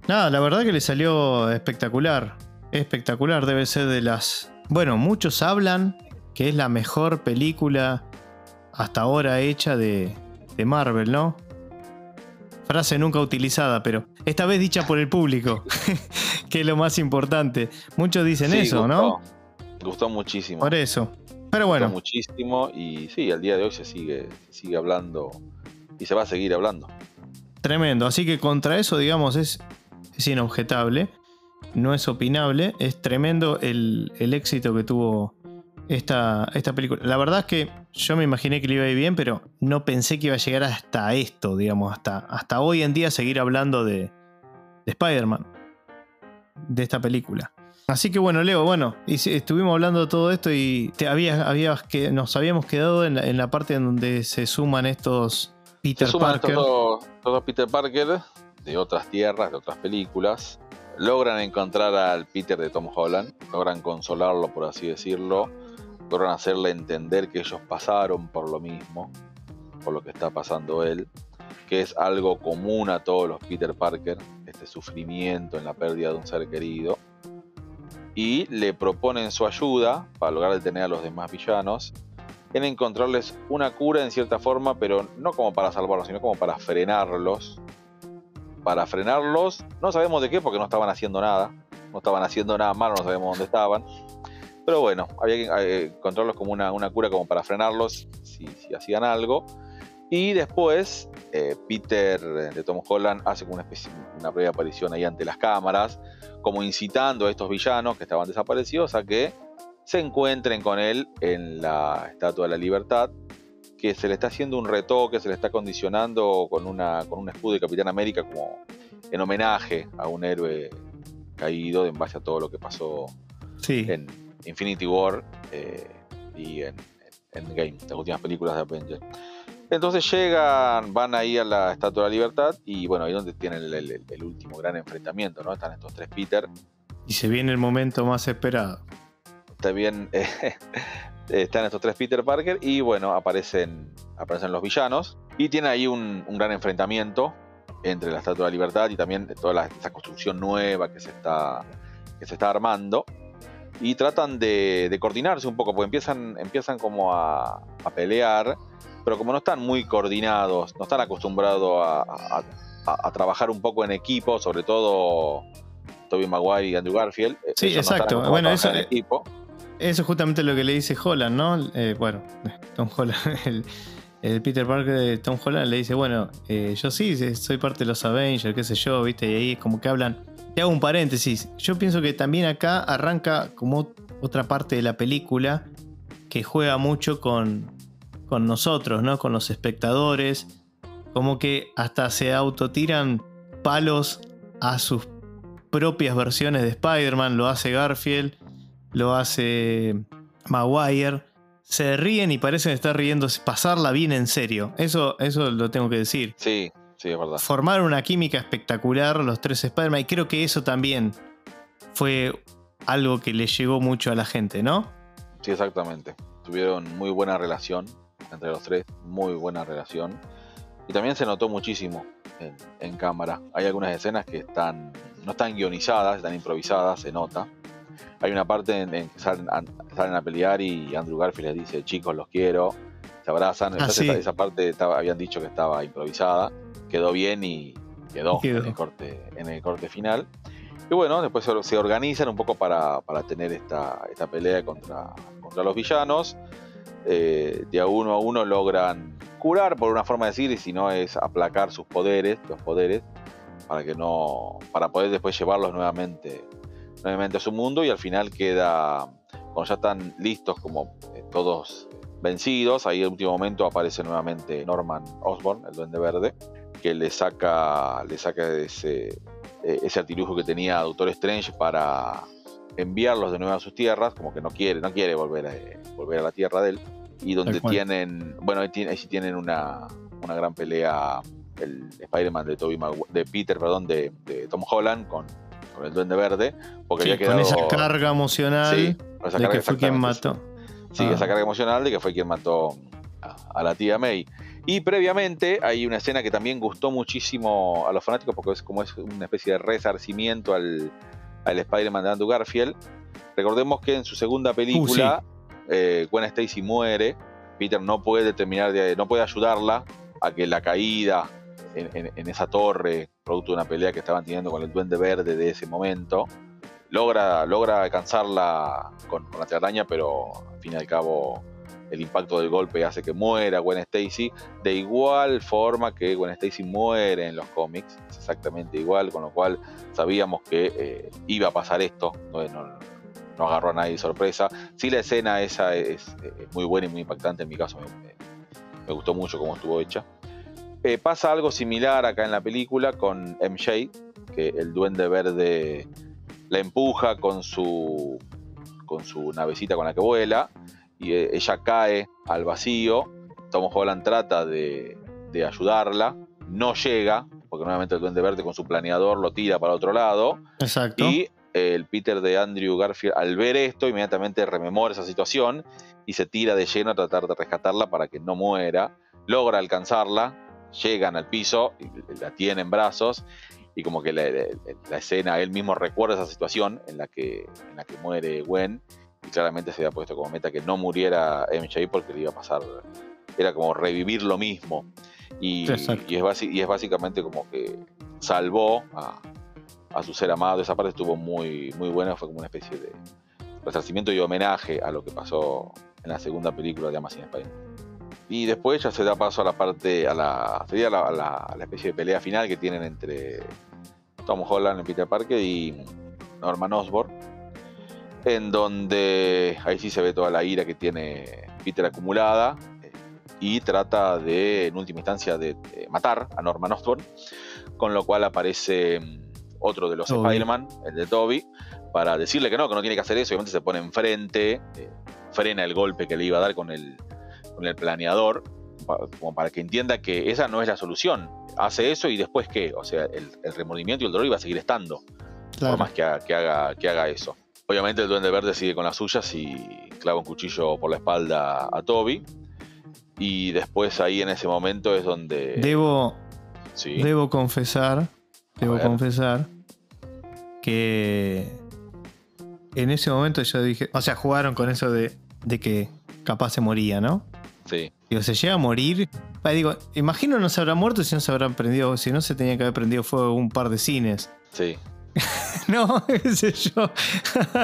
nada, la verdad que le salió espectacular. Espectacular, debe ser de las... Bueno, muchos hablan que es la mejor película hasta ahora hecha de, de Marvel, ¿no? Frase nunca utilizada, pero esta vez dicha por el público, que es lo más importante. Muchos dicen eso, ¿no? Gustó muchísimo. Por eso. Pero bueno. Muchísimo y sí, al día de hoy se sigue, sigue hablando y se va a seguir hablando. Tremendo. Así que contra eso, digamos, es, es inobjetable. No es opinable. Es tremendo el, éxito que tuvo esta, esta, película. La verdad es que yo me imaginé que le iba a ir bien, pero no pensé que iba a llegar hasta esto, digamos, hasta, hasta hoy en día seguir hablando de, de Spider-Man, de esta película. Así que bueno, Leo, bueno, estuvimos hablando de todo esto y te habías, que nos habíamos quedado en la, parte en donde se suman estos Peter Parker. Todos, todos Peter Parker de otras tierras, de otras películas. Logran encontrar al Peter de Tom Holland, logran consolarlo, por así decirlo, logran hacerle entender que ellos pasaron por lo mismo, por lo que está pasando él, que es algo común a todos los Peter Parker, este sufrimiento en la pérdida de un ser querido y le proponen su ayuda para lograr detener a los demás villanos en encontrarles una cura en cierta forma, pero no como para salvarlos, sino como para frenarlos. Para frenarlos, no sabemos de qué, porque no estaban haciendo nada, no estaban haciendo nada malo, no sabemos dónde estaban. Pero bueno, había que eh, encontrarlos como una, cura como para frenarlos si, hacían algo. Y después eh, Peter de Tom Holland hace una, especie, una breve aparición ahí ante las cámaras, como incitando a estos villanos que estaban desaparecidos a que se encuentren con él en la Estatua de la Libertad, que se le está haciendo un retoque, se le está condicionando con, una, con un escudo de Capitán América como en homenaje a un héroe caído en base a todo lo que pasó en Infinity War eh, y en, en Endgame, las últimas películas de Avengers. Entonces llegan, van ahí a la Estatua de la Libertad y bueno, ahí donde tienen el, último gran enfrentamiento, ¿no? Están estos tres Peter. Y se viene el momento más esperado. Está bien, están estos tres Peter Parker y bueno, aparecen, aparecen los villanos y tiene ahí un, gran enfrentamiento entre la Estatua de la Libertad y también toda la, esa construcción nueva que se está, que se está armando y tratan de, coordinarse un poco, porque empiezan, empiezan como a, a pelear pero como no están muy coordinados, no están acostumbrados a, trabajar un poco en equipo, sobre todo Toby Maguire y Andrew Garfield. Eh, sí, exacto. bueno, eso, equipo. Eso es justamente lo que le dice Holland, ¿no? Eh, bueno, Tom Holland, el, Peter Parker de Tom Holland le dice, bueno, eh, yo sí, soy parte de los Avengers, qué sé yo, ¿viste? Y ahí es como que hablan. Te hago un paréntesis. Yo pienso que también acá arranca como otra parte de la película que juega mucho con, con nosotros, ¿no? Con los espectadores. Como que hasta se autotiran palos a sus propias versiones de Spider-Man. Lo hace Garfield, lo hace Maguire. Se ríen y parecen estar riendo, pasarla bien en serio. Eso, eso lo tengo que decir. Sí, sí, es verdad. Formar una química espectacular los tres Spider-Man. Y creo que eso también fue algo que le llegó mucho a la gente, ¿no? Sí, exactamente. Tuvieron muy buena relación entre los tres, muy buena relación. Y también se notó muchísimo en, cámara. Hay algunas escenas que están no están guionizadas, están improvisadas, se nota. Hay una parte en, que salen, a pelear y Andrew Garfield les dice, chicos, los quiero, se abrazan. Ah, esa, parte estaba, habían dicho que estaba improvisada, quedó bien y quedó, En, el corte, en el corte final. Y bueno, después se, organizan un poco para, tener esta, esta pelea contra, contra los villanos. Eh, de a uno a uno logran curar, por una forma de decir, y si no es aplacar sus poderes, los poderes, para que no. para poder después llevarlos nuevamente, nuevamente a su mundo. Y al final queda. Cuando ya están listos, como eh, todos vencidos, ahí en el último momento aparece nuevamente Norman Osborn, el Duende Verde, que le saca. le saca ese. Eh, ese artilugio que tenía Doctor Strange para enviarlos de nuevo a sus tierras, como que no quiere, no quiere volver a, volver a la tierra de él. Y donde tienen, bueno, ahí, sí tienen una, una, gran pelea el Spider-Man de, Toby de Peter, perdón, de, Tom Holland con, con, el Duende Verde. Porque Con esa carga emocional de que fue quien mató. Sí, esa ah. carga emocional de que fue quien mató a, la tía May. Y previamente hay una escena que también gustó muchísimo a los fanáticos porque es como es una especie de resarcimiento al, al Spider-Man de Andrew Garfield. Recordemos que en su segunda película, uh, eh, Gwen Stacy muere. Peter no puede terminar de, no puede ayudarla a que la caída en, esa torre, producto de una pelea que estaban teniendo con el Duende Verde de ese momento, logra, logra alcanzarla con, la telaraña, pero al fin y al cabo el impacto del golpe hace que muera Gwen Stacy, de igual forma que Gwen Stacy muere en los cómics, es exactamente igual, con lo cual sabíamos que eh, iba a pasar esto, no, agarró a nadie sorpresa. Sí, la escena esa es, muy buena y muy impactante, en mi caso me, gustó mucho cómo estuvo hecha. Eh, pasa algo similar acá en la película con MJ, que el duende verde la empuja con su, con su navecita con la que vuela y eh, ella cae al vacío. Tom Holland trata de, de ayudarla, no llega, porque nuevamente el Duende Verde con su planeador lo tira para otro lado. Exacto. Y el Peter de Andrew Garfield, al ver esto, inmediatamente rememora esa situación y se tira de lleno a tratar de rescatarla para que no muera. Logra alcanzarla, llegan al piso, y la tiene en brazos y como que la, la, escena, él mismo recuerda esa situación en la que, en la que muere Gwen y claramente se había puesto como meta que no muriera MJ porque le iba a pasar, era como revivir lo mismo. Y, y, es, y es básicamente como que salvó a, a su ser amado. Esa parte estuvo muy, muy buena, fue como una especie de resarcimiento y homenaje a lo que pasó en la segunda película de Amazon Spider. Y después ya se da paso a la parte, a la, sería la, la, la, especie de pelea final que tienen entre Tom Holland, Peter Parker y Norman Osborn, en donde ahí sí se ve toda la ira que tiene Peter acumulada eh, y trata de, en última instancia, de, de matar a Norman Osborn, con lo cual aparece otro de los Spider-Man, el de Toby, para decirle que no, que no tiene que hacer eso. Obviamente se pone enfrente, eh, frena el golpe que le iba a dar con el, con el planeador, como para que entienda que esa no es la solución. Hace eso y después qué? O sea, el, el remordimiento y el dolor iba a seguir estando, claro. por más que, que, haga, que haga eso. Obviamente el Duende Verde sigue con las suyas y clava un cuchillo por la espalda a Toby. Y después ahí en ese momento es donde... Debo, sí. debo confesar, debo confesar que en ese momento yo dije, o sea, jugaron con eso de, de que capaz se moría, ¿no? Sí. Digo, se llega a morir. Digo, imagino no se habrá muerto si no se habrán prendido, si no se tenía que haber prendido fuego un par de cines. Sí. no, qué sé yo.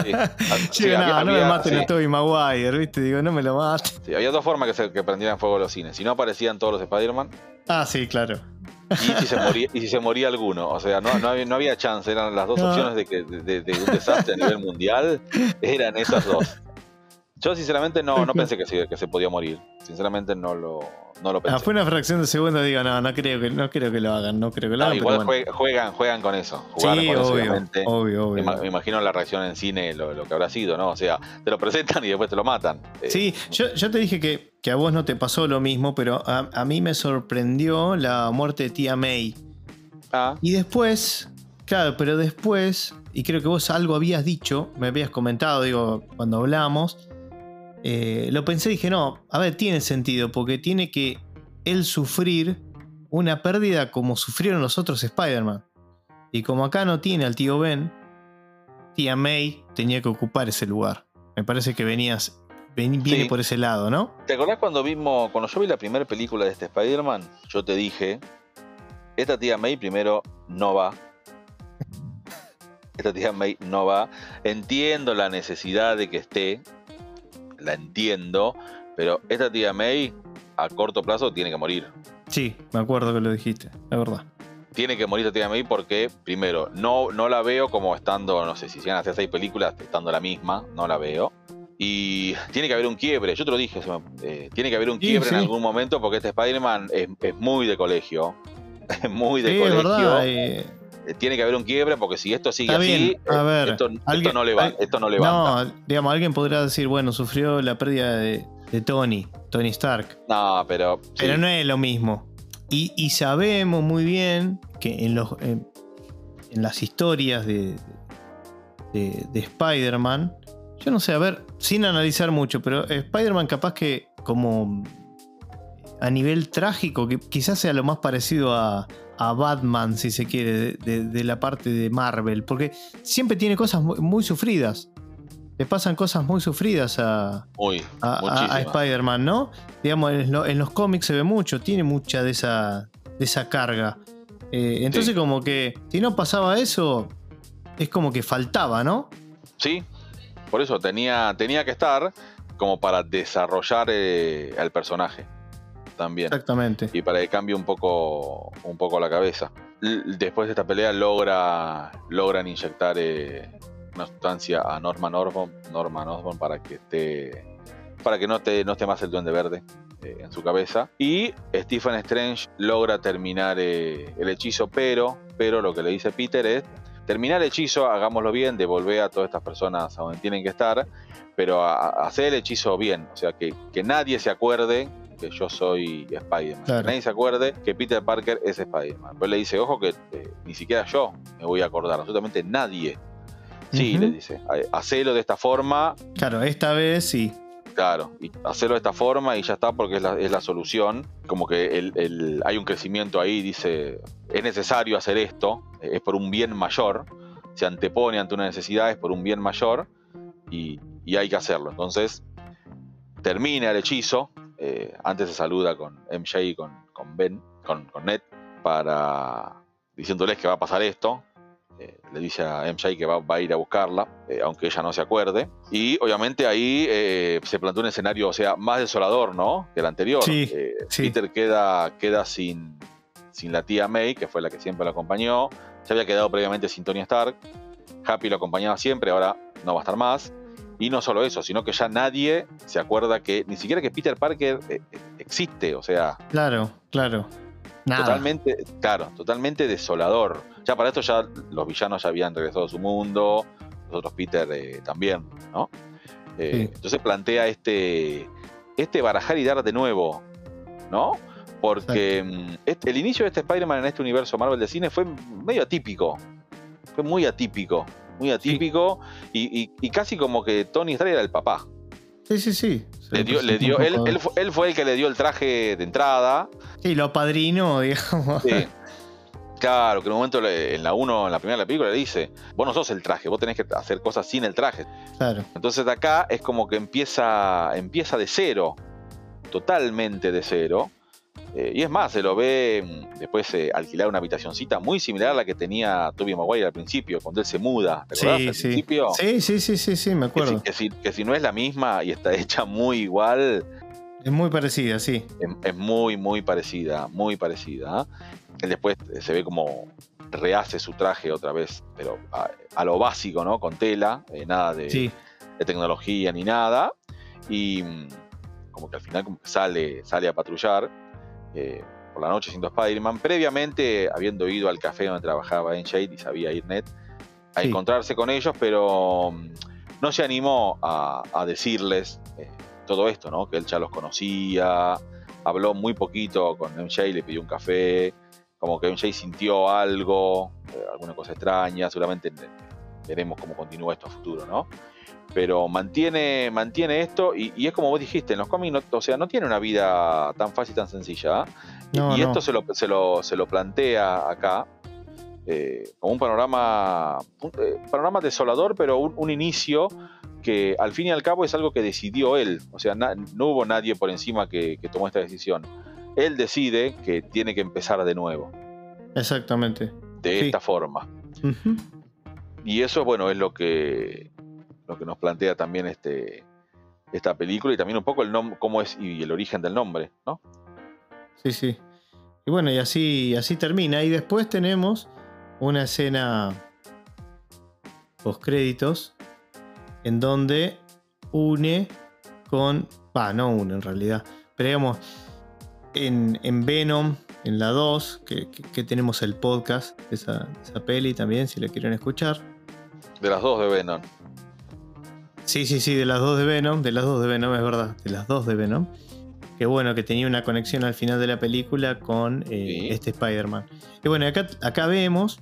Sí. sí, Digo, no, no me maten sí. a Tobey Maguire, ¿viste? Digo, no me lo maten. Sí, había dos formas que, se, que prendieran fuego los cines. Si no aparecían todos los Spider-Man. Ah, sí, claro. Y si se moría, y si se moría alguno. O sea, no, no, había, no había chance. Eran las dos no. opciones de, que, de, de, un desastre a nivel mundial. Eran esas dos. Yo sinceramente no, no pensé que se, que se podía morir. Sinceramente no lo, no lo pensé. Ah, fue una fracción de segundo, digo, no, no creo que, no creo que lo hagan, no creo que lo hagan. igual bueno. juegan, juegan con eso. Sí, con obvio, eso, obvio, obvio, me, me, imagino la reacción en cine, lo, lo, que habrá sido, ¿no? O sea, te lo presentan y después te lo matan. Sí, eh, yo, yo, te dije que, que, a vos no te pasó lo mismo, pero a, a mí me sorprendió la muerte de tía May. Ah. Y después, claro, pero después, y creo que vos algo habías dicho, me habías comentado, digo, cuando hablamos eh, lo pensé y dije, no, a ver, tiene sentido, porque tiene que él sufrir una pérdida como sufrieron los otros Spider-Man. Y como acá no tiene al tío Ben, tía May tenía que ocupar ese lugar. Me parece que venías, ven, viene sí. por ese lado, ¿no? ¿Te acordás cuando vimos, cuando yo vi la primera película de este Spider-Man? Yo te dije, esta tía May primero no va. Esta tía May no va. Entiendo la necesidad de que esté, la entiendo, pero esta tía May a corto plazo tiene que morir. Sí, me acuerdo que lo dijiste, la verdad. Tiene que morir esta tía May porque, primero, no, no la veo como estando, no sé, si llegan a hacer seis películas, estando la misma, no la veo. Y tiene que haber un quiebre, yo te lo dije, eh, tiene que haber un quiebre sí, en algún momento porque este Spider-Man es, es, muy de colegio. Es muy de sí, colegio. Verdad, eh tiene que haber un quiebre porque si esto sigue Está así, bien. A ver, esto, no levanta, esto no levanta. No, digamos, alguien podrá decir, bueno, sufrió la pérdida de, de Tony, Tony Stark. No, pero. Sí. Pero no es lo mismo. Y, y sabemos muy bien que en, los, en, en las historias de, de, de Spider-Man, yo no sé, a ver, sin analizar mucho, pero Spider-Man capaz que como a nivel trágico, que quizás sea lo más parecido a, a Batman, si se quiere, de, de, de, la parte de Marvel, porque siempre tiene cosas muy, muy sufridas. Le pasan cosas muy sufridas a, Spider-Man, ¿no? Digamos, en, lo, en, los cómics se ve mucho, tiene mucha de esa, de esa carga. Eh, entonces, sí. como que si no pasaba eso, es como que faltaba, ¿no? Sí, por eso tenía, tenía que estar como para desarrollar eh, al personaje también. Exactamente. Y para que cambie un poco, un poco la cabeza. Después de esta pelea logra, logran inyectar eh, una sustancia a Norman Osborn, Norman Osborn para que esté para que no esté, no esté más el duende verde eh, en su cabeza. Y Stephen Strange logra terminar eh, el hechizo, pero, pero lo que le dice Peter es termina el hechizo, hagámoslo bien, devolver a todas estas personas a donde tienen que estar, pero hacer el hechizo bien, o sea, que, que nadie se acuerde que yo soy Spider-Man. Nadie se acuerde que Peter Parker es Spider-Man. Pues le dice, ojo que eh, ni siquiera yo me voy a acordar, absolutamente nadie. Sí, le dice, hacelo de esta forma. Claro, esta vez sí. Claro, y hacerlo de esta forma y ya está porque es la, es la solución. Como que el, hay un crecimiento ahí, dice, es necesario hacer esto, es por un bien mayor, se antepone ante una necesidad, es por un bien mayor y, hay que hacerlo. Entonces, termina el hechizo, eh, antes se saluda con MJ y con, con Ben, con, con Ned, para diciéndoles que va a pasar esto, eh, le dice a MJ que va, a ir a buscarla, eh, aunque ella no se acuerde. Y obviamente ahí se plantea un escenario, o sea, más desolador, ¿no? Que el anterior. Peter queda, queda sin, sin la tía May, que fue la que siempre lo acompañó. Se había quedado previamente sin Tony Stark. Happy lo acompañaba siempre, ahora no va a estar más. Y no solo eso, sino que ya nadie se acuerda que, ni siquiera que Peter Parker existe, o sea. Claro, claro. Totalmente, claro, totalmente desolador. Ya para esto ya los villanos ya habían regresado a su mundo, los otros Peter eh, también, ¿no? Eh, entonces plantea este, este barajar y dar de nuevo, ¿no? Porque mm, este, el inicio de este Spider-Man en este universo Marvel de cine fue medio atípico. Fue muy atípico. Muy atípico. Y, casi como que Tony Stark era el papá. Sí, sí, sí. Le dio, le dio, él, él, fue el que le dio el traje de entrada. Sí, lo padrino, digamos. Sí. Claro, que en un momento en la 1, en la primera de la película, le dice, vos no sos el traje, vos tenés que hacer cosas sin el traje. Claro. Entonces acá es como que empieza, empieza de cero, totalmente de cero. Eh, y es más, se lo ve mm, después eh, alquilar una habitacioncita muy similar a la que tenía Toby Maguire al principio, cuando él se muda. ¿Te sí, sí. Principio? sí, sí, sí, sí, sí, me acuerdo. Que si, que si, no es la misma y está hecha muy igual. Es muy parecida, sí. Es, muy, muy parecida, muy parecida. Él después eh, se ve como rehace su traje otra vez, pero a, lo básico, ¿no? Con tela, eh, nada de, tecnología ni nada. Y mm, como que al final sale, sale a patrullar eh, por la noche siendo Spider-Man. Previamente, habiendo ido al café donde trabajaba en Shade y sabía ir net, a encontrarse con ellos, pero mm, no se animó a, decirles todo esto, ¿no? Que él ya los conocía, habló muy poquito con MJ, le pidió un café, como que MJ sintió algo, eh, alguna cosa extraña, seguramente veremos cómo continúa esto a futuro, ¿no? Pero mantiene, mantiene esto y, es como vos dijiste, en los cómics, o sea, no tiene una vida tan fácil, tan sencilla. y, esto se lo, se, lo, plantea acá eh, como un panorama, un, eh, panorama desolador, pero un, inicio que al fin y al cabo es algo que decidió él. O sea, no hubo nadie por encima que tomó esta decisión él decide que tiene que empezar de nuevo. Exactamente. De esta forma. Y eso, bueno, es lo que, lo que nos plantea también este, esta película y también un poco el nombre, cómo es y el origen del nombre, ¿no? Sí, sí. Y bueno, y así, así termina. Y después tenemos una escena post créditos en donde une con. Ah, no une en realidad. Pero digamos, en, Venom, en la 2, que, tenemos el podcast de esa, peli también, si la quieren escuchar. De las dos de Venom. Sí, sí, sí, de las dos de Venom, de las dos de Venom, es verdad, de las dos de Venom. Que bueno, que tenía una conexión al final de la película con eh, este Spider-Man. Y bueno, acá, acá vemos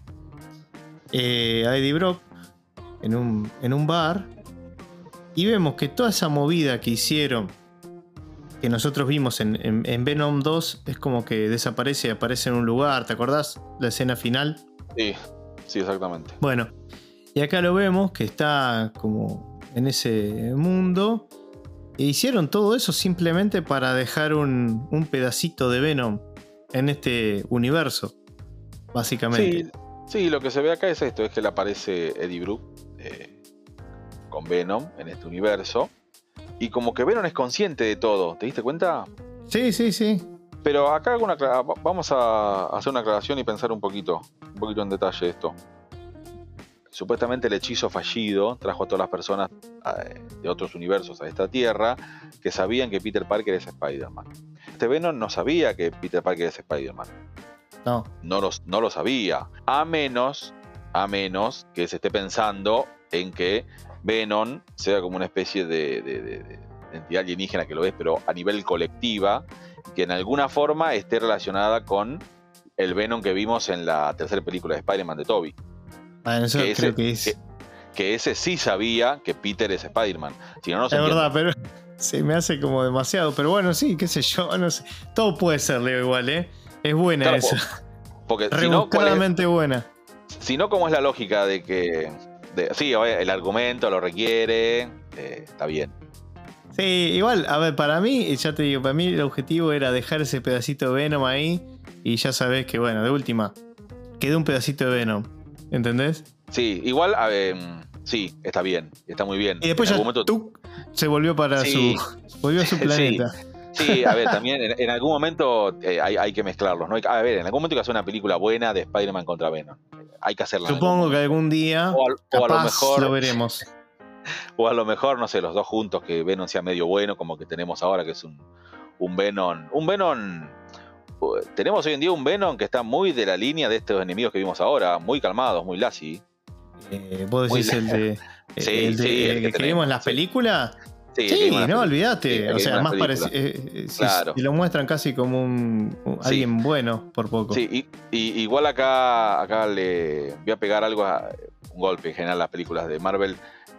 eh, a Eddie Brock en un, en un bar y vemos que toda esa movida que hicieron que nosotros vimos en, Venom 2 es como que desaparece y aparece en un lugar. ¿Te acordás la escena final? Sí, sí, exactamente. Bueno, y acá lo vemos que está como en ese mundo. E hicieron todo eso simplemente para dejar un, pedacito de Venom en este universo, básicamente. Sí, lo que se ve acá es esto: es que le aparece Eddie Brooke eh, con Venom en este universo y como que Venom es consciente de todo, ¿te diste cuenta? Sí, sí, sí. Pero acá vamos a hacer una aclaración y pensar un poquito, un poquito en detalle esto. Supuestamente el hechizo fallido trajo a todas las personas de otros universos a esta tierra que sabían que Peter Parker es Spider-Man. Este Venom no sabía que Peter Parker es Spider-Man. No. No, no lo sabía. A menos a menos que se esté pensando en que Venom sea como una especie de, entidad alienígena que lo es, pero a nivel colectiva, que en alguna forma esté relacionada con el Venom que vimos en la tercera película de Spider-Man de Toby. Ah, eso que creo que es. Que, ese sí sabía que Peter es Spider-Man. Si no, no es verdad, pero se me hace como demasiado. Pero bueno, sí, qué sé yo, no sé. Todo puede ser, Leo, igual, ¿eh? Es buena esa. Porque si no, buena. Si no, ¿cómo es la lógica de que. sí, el argumento lo requiere, eh, está bien. Sí, igual, a ver, para mí, ya te digo, para mí el objetivo era dejar ese pedacito de Venom ahí y ya sabes que, bueno, de última, quedó un pedacito de Venom, ¿entendés? Sí, igual, a ver, sí, está bien, está muy bien. Y después ya tú se volvió para su, volvió a su planeta. Sí, a ver, también en, algún momento eh, hay, que mezclarlos, ¿no? A ver, en algún momento hay que hacer una película buena de Spider-Man contra Venom. Hay que hacerla. Supongo que algún día o, a, lo mejor lo veremos. O a lo mejor, no sé, los dos juntos, que Venom sea medio bueno, como que tenemos ahora, que es un, un Venom. Un Venom. Tenemos hoy en día un Venom que está muy de la línea de estos enemigos que vimos ahora, muy calmados, muy lassi. Eh, ¿Vos decís el de. Sí, el, sí, el que, vimos en las películas? Sí, no, olvídate. o sea, más parecido. Eh, eh, si, lo muestran casi como un, alguien bueno, por poco. Sí, y, igual acá, acá le voy a pegar algo, a, un golpe en general a las películas de Marvel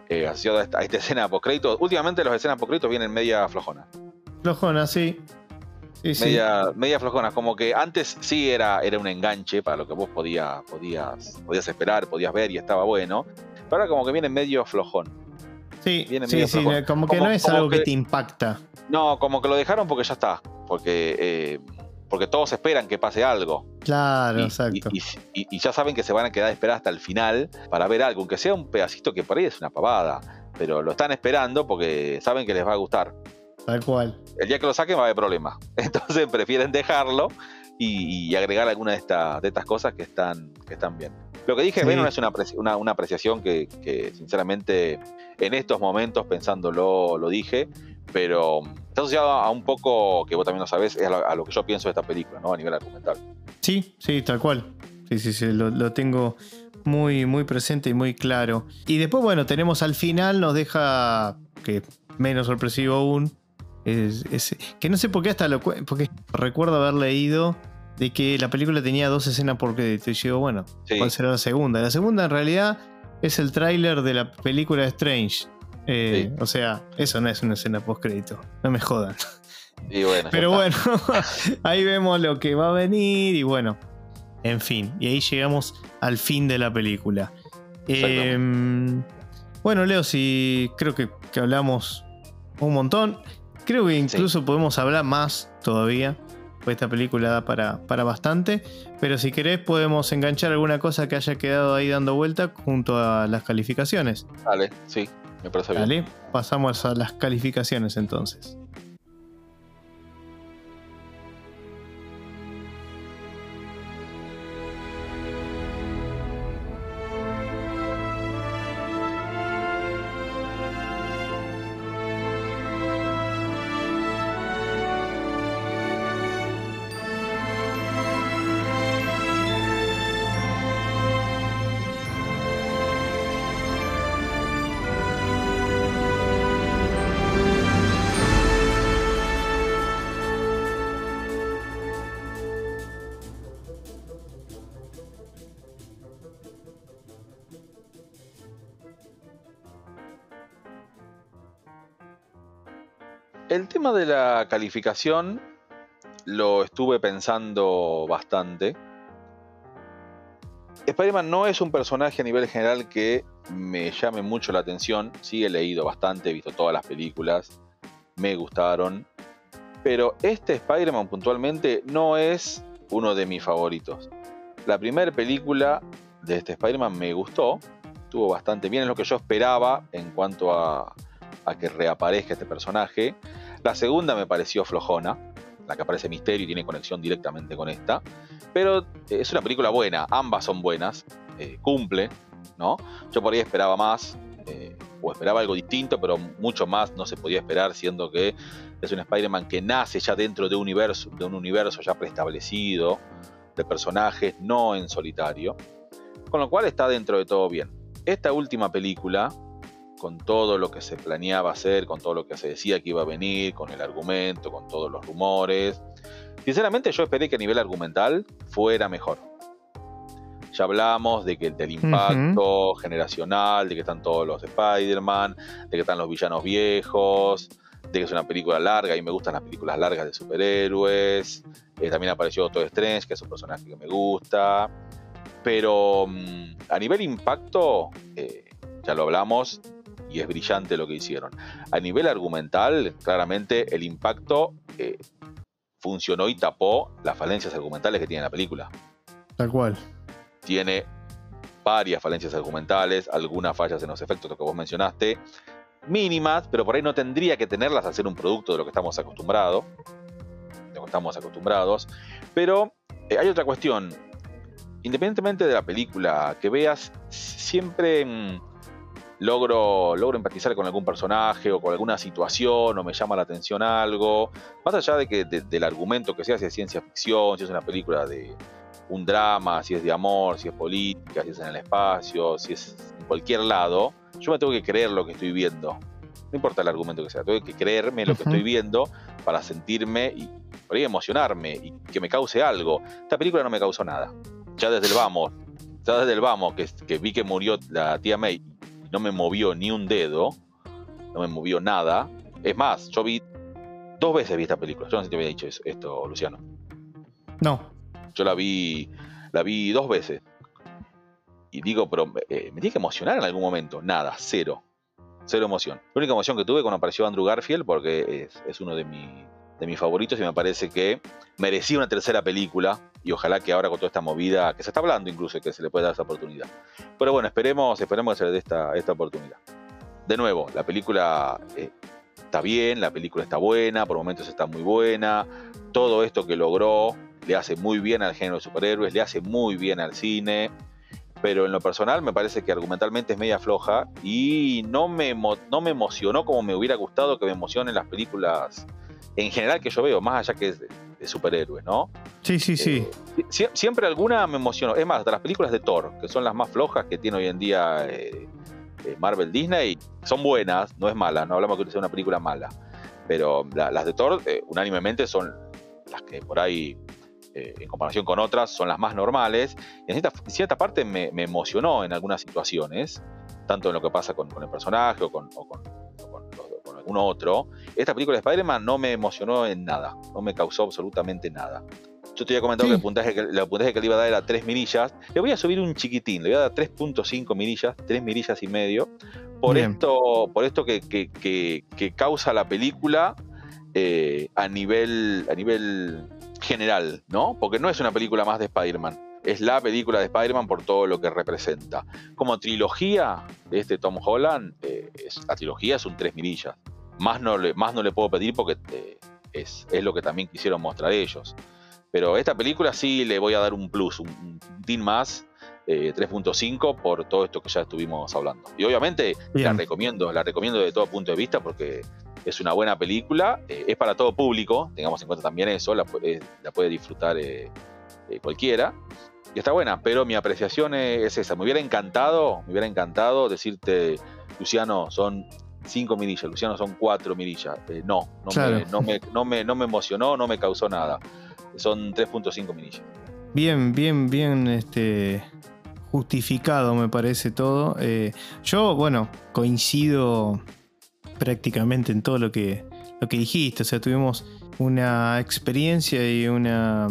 eh, asociado a esta, escena post. Últimamente las escenas post vienen media flojona. Flojona, sí. Media, media flojona, como que antes sí era, era un enganche para lo que vos podías, podías, podías esperar, podías ver y estaba bueno. Pero ahora como que viene medio flojón. Sí, sí, sí, como que no es algo que, te impacta. No, como que lo dejaron porque ya está. Porque, eh, porque todos esperan que pase algo. Claro, exacto. Y, ya saben que se van a quedar a esperar hasta el final para ver algo, aunque sea un pedacito que por ahí es una pavada. Pero lo están esperando porque saben que les va a gustar. Tal cual. El día que lo saquen va a haber problemas. Entonces prefieren dejarlo y, agregar alguna de, estas de estas cosas que están, que están bien. Lo que dije, Venom es una, una, apreciación que, sinceramente, en estos momentos, pensándolo, lo dije, pero está asociado a un poco, que vos también lo sabés, es a lo, que yo pienso de esta película, ¿no? A nivel argumental. Sí, sí, tal cual. Sí, sí, sí, lo, tengo muy, muy presente y muy claro. Y después, bueno, tenemos al final, nos deja, que menos sorpresivo aún, es, que no sé por qué hasta lo porque recuerdo haber leído de que la película tenía dos escenas por crédito. Y yo bueno, ¿cuál será la segunda? La segunda en realidad es el tráiler de la película Strange. Eh, o sea, eso no es una escena post crédito. No me jodan. Pero bueno, ahí vemos lo que va a venir y bueno, en fin. Y ahí llegamos al fin de la película. Em, bueno, Leo, si creo que, hablamos un montón. Creo que incluso podemos hablar más todavía esta película da para, para bastante. Pero si querés, podemos enganchar alguna cosa que haya quedado ahí dando vuelta junto a las calificaciones. Dale, sí, me parece bien. Dale, pasamos a las calificaciones entonces. El tema de la calificación lo estuve pensando bastante. Spider-Man no es un personaje a nivel general que me llame mucho la atención. Sí, he leído bastante, he visto todas las películas, me gustaron. Pero este Spider-Man puntualmente no es uno de mis favoritos. La primera película de este Spider-Man me gustó, estuvo bastante bien, es lo que yo esperaba en cuanto a, a que reaparezca este personaje. La segunda me pareció flojona, la que aparece Misterio y tiene conexión directamente con esta. Pero eh, es una película buena, ambas son buenas, eh, cumple, ¿no? Yo por ahí esperaba más, eh, o esperaba algo distinto, pero mucho más no se podía esperar, siendo que es un Spider-Man que nace ya dentro de un universo, de un universo ya preestablecido, de personajes, no en solitario. Con lo cual está dentro de todo bien. Esta última película, con todo lo que se planeaba hacer, con todo lo que se decía que iba a venir, con el argumento, con todos los rumores, sinceramente yo esperé que a nivel argumental fuera mejor. Ya hablamos de que del impacto generacional, de que están todos los Spider-Man, de que están los villanos viejos, de que es una película larga y me gustan las películas largas de superhéroes. Eh, también apareció Otto Strange, que es un personaje que me gusta. Pero mm, a nivel impacto, eh, ya lo hablamos y es brillante lo que hicieron. A nivel argumental, claramente el impacto eh, funcionó y tapó las falencias argumentales que tiene la película. Tal cual. Tiene varias falencias argumentales, algunas fallas en los efectos, lo que vos mencionaste, mínimas, pero por ahí no tendría que tenerlas al ser un producto de lo que estamos acostumbrados. De lo que estamos acostumbrados. Pero eh, hay otra cuestión. Independientemente de la película que veas, siempre mm, logro, logro empatizar con algún personaje o con alguna situación o me llama la atención algo. Más allá de que del argumento que sea, si es ciencia ficción, si es una película de un drama, si es de amor, si es política, si es en el espacio, si es en cualquier lado, yo me tengo que creer lo que estoy viendo. No importa el argumento que sea, tengo que creerme lo que estoy viendo para sentirme y por ahí emocionarme y que me cause algo. Esta película no me causó nada. Ya desde el vamos, ya desde el vamos, que, que vi que murió la tía May y no me movió ni un dedo, no me movió nada. Es más, yo vi dos veces vi esta película. Yo no sé si te había dicho esto, Luciano. No. Yo la vi, la vi dos veces y digo, pero eh, me tiene que emocionar en algún momento. Nada, cero. Cero emoción. La única emoción que tuve cuando apareció Andrew Garfield, porque es, uno de, de mis favoritos y me parece que merecía una tercera película. Y ojalá que ahora con toda esta movida, que se está hablando incluso, que se le pueda dar esa oportunidad. Pero bueno, esperemos, esperemos que se le dé esta, esta oportunidad. De nuevo, la película eh, está bien, la película está buena, por momentos está muy buena. Todo esto que logró le hace muy bien al género de superhéroes, le hace muy bien al cine pero en lo personal me parece que argumentalmente es media floja y no me, no me emocionó como me hubiera gustado que me emocionen las películas en general que yo veo, más allá que de, superhéroes, ¿no? Sí, sí, sí. Eh, siempre alguna me emocionó. Es más, hasta las películas de Thor, que son las más flojas que tiene hoy en día eh, eh, Marvel Disney, son buenas, no es mala, no hablamos que sea una película mala, pero las de Thor unánimemente son las que por ahí en comparación con otras, son las más normales. Y en cierta, parte me, emocionó en algunas situaciones, tanto en lo que pasa con, el personaje o con, con, algún otro. Esta película de Spider-Man no me emocionó en nada, no me causó absolutamente nada. Yo te había comentado que, el puntaje que, puntaje que le iba a dar era 3 mirillas. Le voy a subir un chiquitín, le voy a dar 3.5 mirillas, 3 mirillas y medio. Por esto, por esto que, que, causa la película eh, a nivel. A nivel general, ¿no? Porque no es una película más de Spider-Man. Es la película de Spider-Man por todo lo que representa. Como trilogía de este Tom Holland, eh, la trilogía es un tres mirillas. Más no le, más no le puedo pedir porque eh, es, lo que también quisieron mostrar ellos. Pero esta película sí le voy a dar un plus, un, un más, 3.5 eh, por todo esto que ya estuvimos hablando. Y obviamente la recomiendo, la recomiendo de todo punto de vista porque es una buena película, eh, es para todo público, tengamos en cuenta también eso, la, puede disfrutar eh, eh, cualquiera. Y está buena, pero mi apreciación es esa. Me hubiera encantado, me hubiera encantado decirte, Luciano, son 5 mirillas, Luciano, son 4 mirillas. no, no, me, no, me, no, me, emocionó, no me causó nada. Son 3.5 mirillas. Bien, bien, bien este, justificado me parece todo. yo, bueno, coincido prácticamente en todo lo que, lo que dijiste. O sea, tuvimos una experiencia y una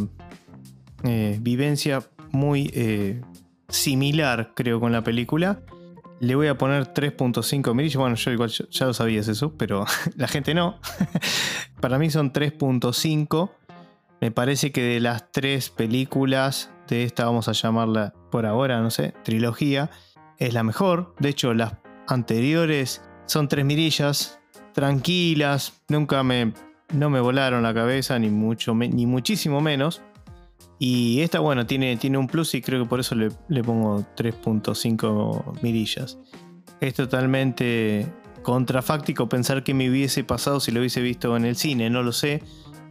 eh, vivencia muy eh, similar, creo, con la película. Le voy a poner 3.5 mirillas. Bueno, yo igual ya lo sabías eso, pero la gente no. Para mí son 3.5. Me parece que de las tres películas de esta, vamos a llamarla por ahora, no sé, trilogía, es la mejor. De hecho, las anteriores son tres mirillas, tranquilas, nunca me, no me volaron la cabeza, ni, mucho, ni muchísimo menos. Y esta, bueno, tiene, tiene un plus y creo que por eso le, pongo 3.5 mirillas. Es totalmente contrafáctico pensar que me hubiese pasado si lo hubiese visto en el cine, no lo sé.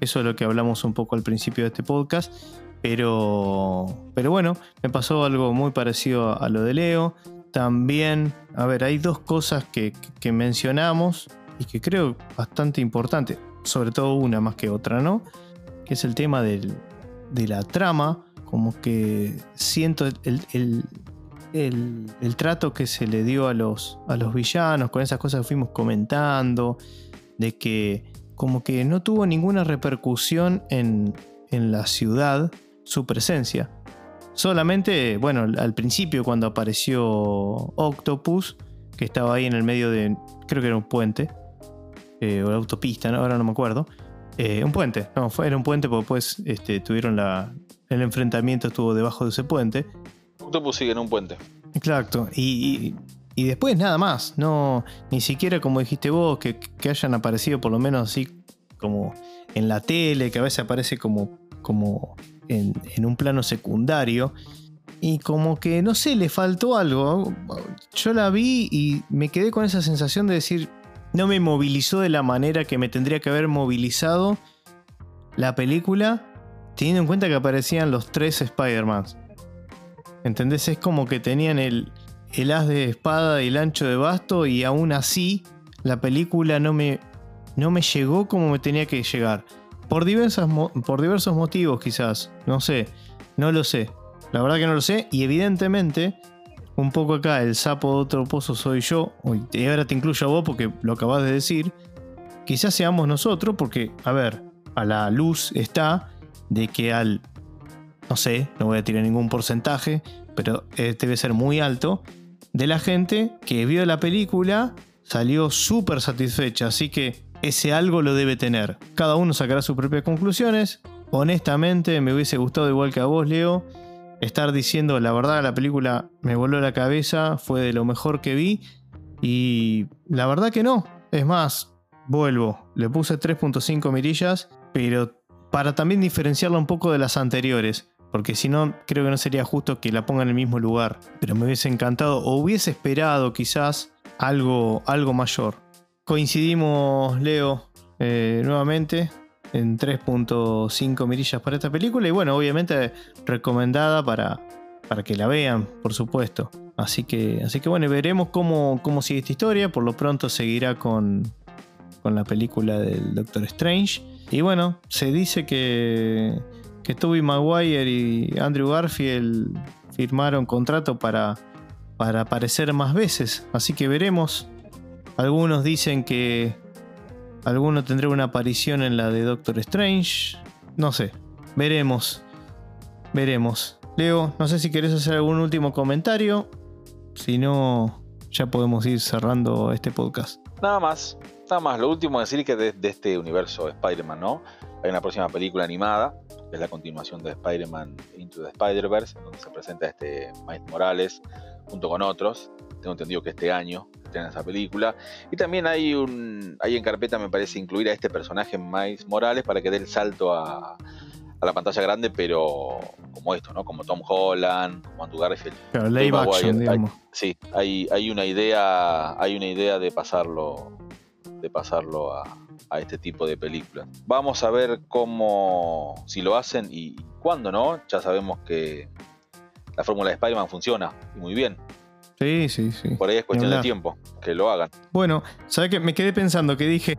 Eso es lo que hablamos un poco al principio de este podcast. Pero, pero bueno, me pasó algo muy parecido a lo de Leo. También, a ver, hay dos cosas que, que mencionamos y que creo bastante importante, sobre todo una más que otra, ¿no? Que es el tema del, de la trama, como que siento el, el, el, el, trato que se le dio a los, a los villanos, con esas cosas que fuimos comentando, de que como que no tuvo ninguna repercusión en, en la ciudad su presencia. Solamente, bueno, al principio cuando apareció Octopus, que estaba ahí en el medio de, creo que era un puente, eh, o la autopista, ahora no me acuerdo. Eh, un puente, no, fue, era un puente porque después este, tuvieron la, el enfrentamiento, estuvo debajo de ese puente. Octopus sigue en un puente. Exacto, y, y, después nada más, no, ni siquiera como dijiste vos, que, que, hayan aparecido por lo menos así como en la tele, que a veces aparece como, como en, en un plano secundario. Y como que, no sé, le faltó algo. Yo la vi y me quedé con esa sensación de decir, no me movilizó de la manera que me tendría que haber movilizado la película, teniendo en cuenta que aparecían los tres Spider-Mans. ¿Entendés? Es como que tenían el, el as de espada y el ancho de basto y aún así la película no me, no me llegó como me tenía que llegar. Por, diversas, por diversos motivos quizás, no sé, no lo sé. La verdad que no lo sé y evidentemente un poco acá, el sapo de otro pozo soy yo, y ahora te incluyo a vos porque lo acabas de decir, quizás seamos nosotros porque, a ver, a la luz está de que al, no sé, no voy a tirar ningún porcentaje, pero debe ser muy alto, de la gente que vio la película salió súper satisfecha, así que ese algo lo debe tener. Cada uno sacará sus propias conclusiones. Honestamente, me hubiese gustado igual que a vos, Leo, estar diciendo la verdad, la película me voló la cabeza, fue de lo mejor que vi. Y la verdad que no. Es más, vuelvo, le puse 3.5 mirillas, pero para también diferenciarla un poco de las anteriores. Porque si no, creo que no sería justo que la ponga en el mismo lugar. Pero me hubiese encantado o hubiese esperado quizás algo, algo mayor. Coincidimos, Leo, eh, nuevamente en 3.5 mirillas para esta película y bueno, obviamente recomendada para, para que la vean, por supuesto. Así que, así que bueno, veremos cómo, cómo sigue esta historia. Por lo pronto seguirá con, con la película del Doctor Strange. Y bueno, se dice que, que Tobey Maguire y Andrew Garfield firmaron contrato para, para aparecer más veces. Así que veremos. Algunos dicen que Alguno tendrá una aparición en la de Doctor Strange. No sé. Veremos. Veremos. Leo, no sé si querés hacer algún último comentario. Si no, ya podemos ir cerrando este podcast. Nada más. Nada más. Lo último decir que de, de este universo Spider-Man, ¿no? Hay una próxima película animada. Es la continuación de Spider-Man Into the Spider-Verse. Donde se presenta este Miles Morales junto con otros. Tengo entendido que este año en esa película. Y también hay un hay en carpeta, me parece, incluir a este personaje Miles Morales para que dé el salto a, a la pantalla grande, pero como esto, ¿no? Como Tom Holland, como Andrew Garfield. Hay, sí, hay, hay una idea, hay una idea de pasarlo, de pasarlo a, a, este tipo de películas. Vamos a ver cómo, si lo hacen y cuándo, ¿no? Ya sabemos que la fórmula de Spider-Man funciona muy bien. Sí, sí, sí. Por ahí es cuestión de tiempo que lo hagan. Bueno, ¿sabes qué? Me quedé pensando que dije,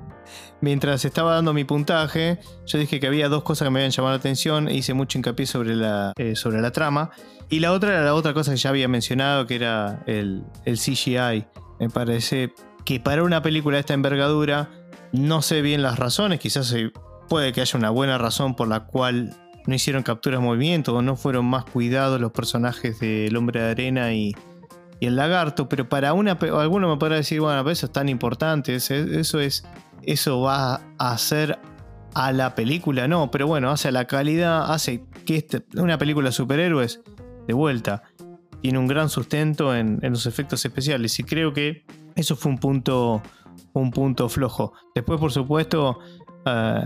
mientras estaba dando mi puntaje, yo dije que había dos cosas que me habían llamado la atención e hice mucho hincapié sobre la, eh, sobre la trama. Y la otra era la otra cosa que ya había mencionado, que era el, el CGI. Me parece que para una película de esta envergadura, no sé bien las razones, quizás puede que haya una buena razón por la cual no hicieron capturas de movimiento o no fueron más cuidados los personajes del hombre de arena y, y el lagarto, pero para una alguno me podrá decir, bueno, eso es tan importante, eso es eso va a hacer a la película, no, pero bueno, hace a la calidad, hace que este, una película de superhéroes de vuelta tiene un gran sustento en, los efectos especiales y creo que eso fue un punto un punto flojo. Después, por supuesto, eh,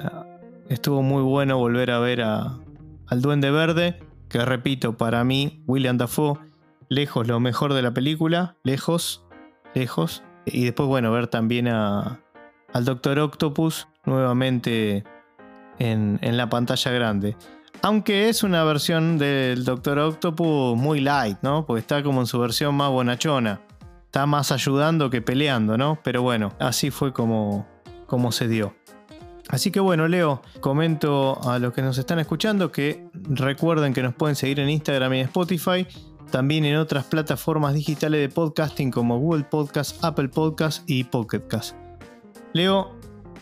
estuvo muy bueno volver a ver al Duende Verde, que repito, para mí, William Dafoe lejos lo mejor de la película, lejos, lejos. Y después, bueno, ver también a, al Doctor Octopus nuevamente en, en, la pantalla grande. Aunque es una versión del Doctor Octopus muy light, ¿no? Porque está como en su versión más bonachona. Está más ayudando que peleando, ¿no? Pero bueno, así fue como, como se dio. Así que bueno, Leo, comento a los que nos están escuchando que recuerden que nos pueden seguir en Instagram y Spotify, también en otras plataformas digitales de podcasting como Google Podcast, Apple Podcast y Pocket Cast. Leo,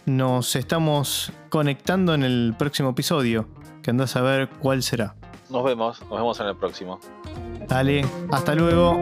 nos estamos conectando en el próximo episodio, que andás a ver cuál será. Nos vemos, nos vemos en el próximo. Dale, hasta luego.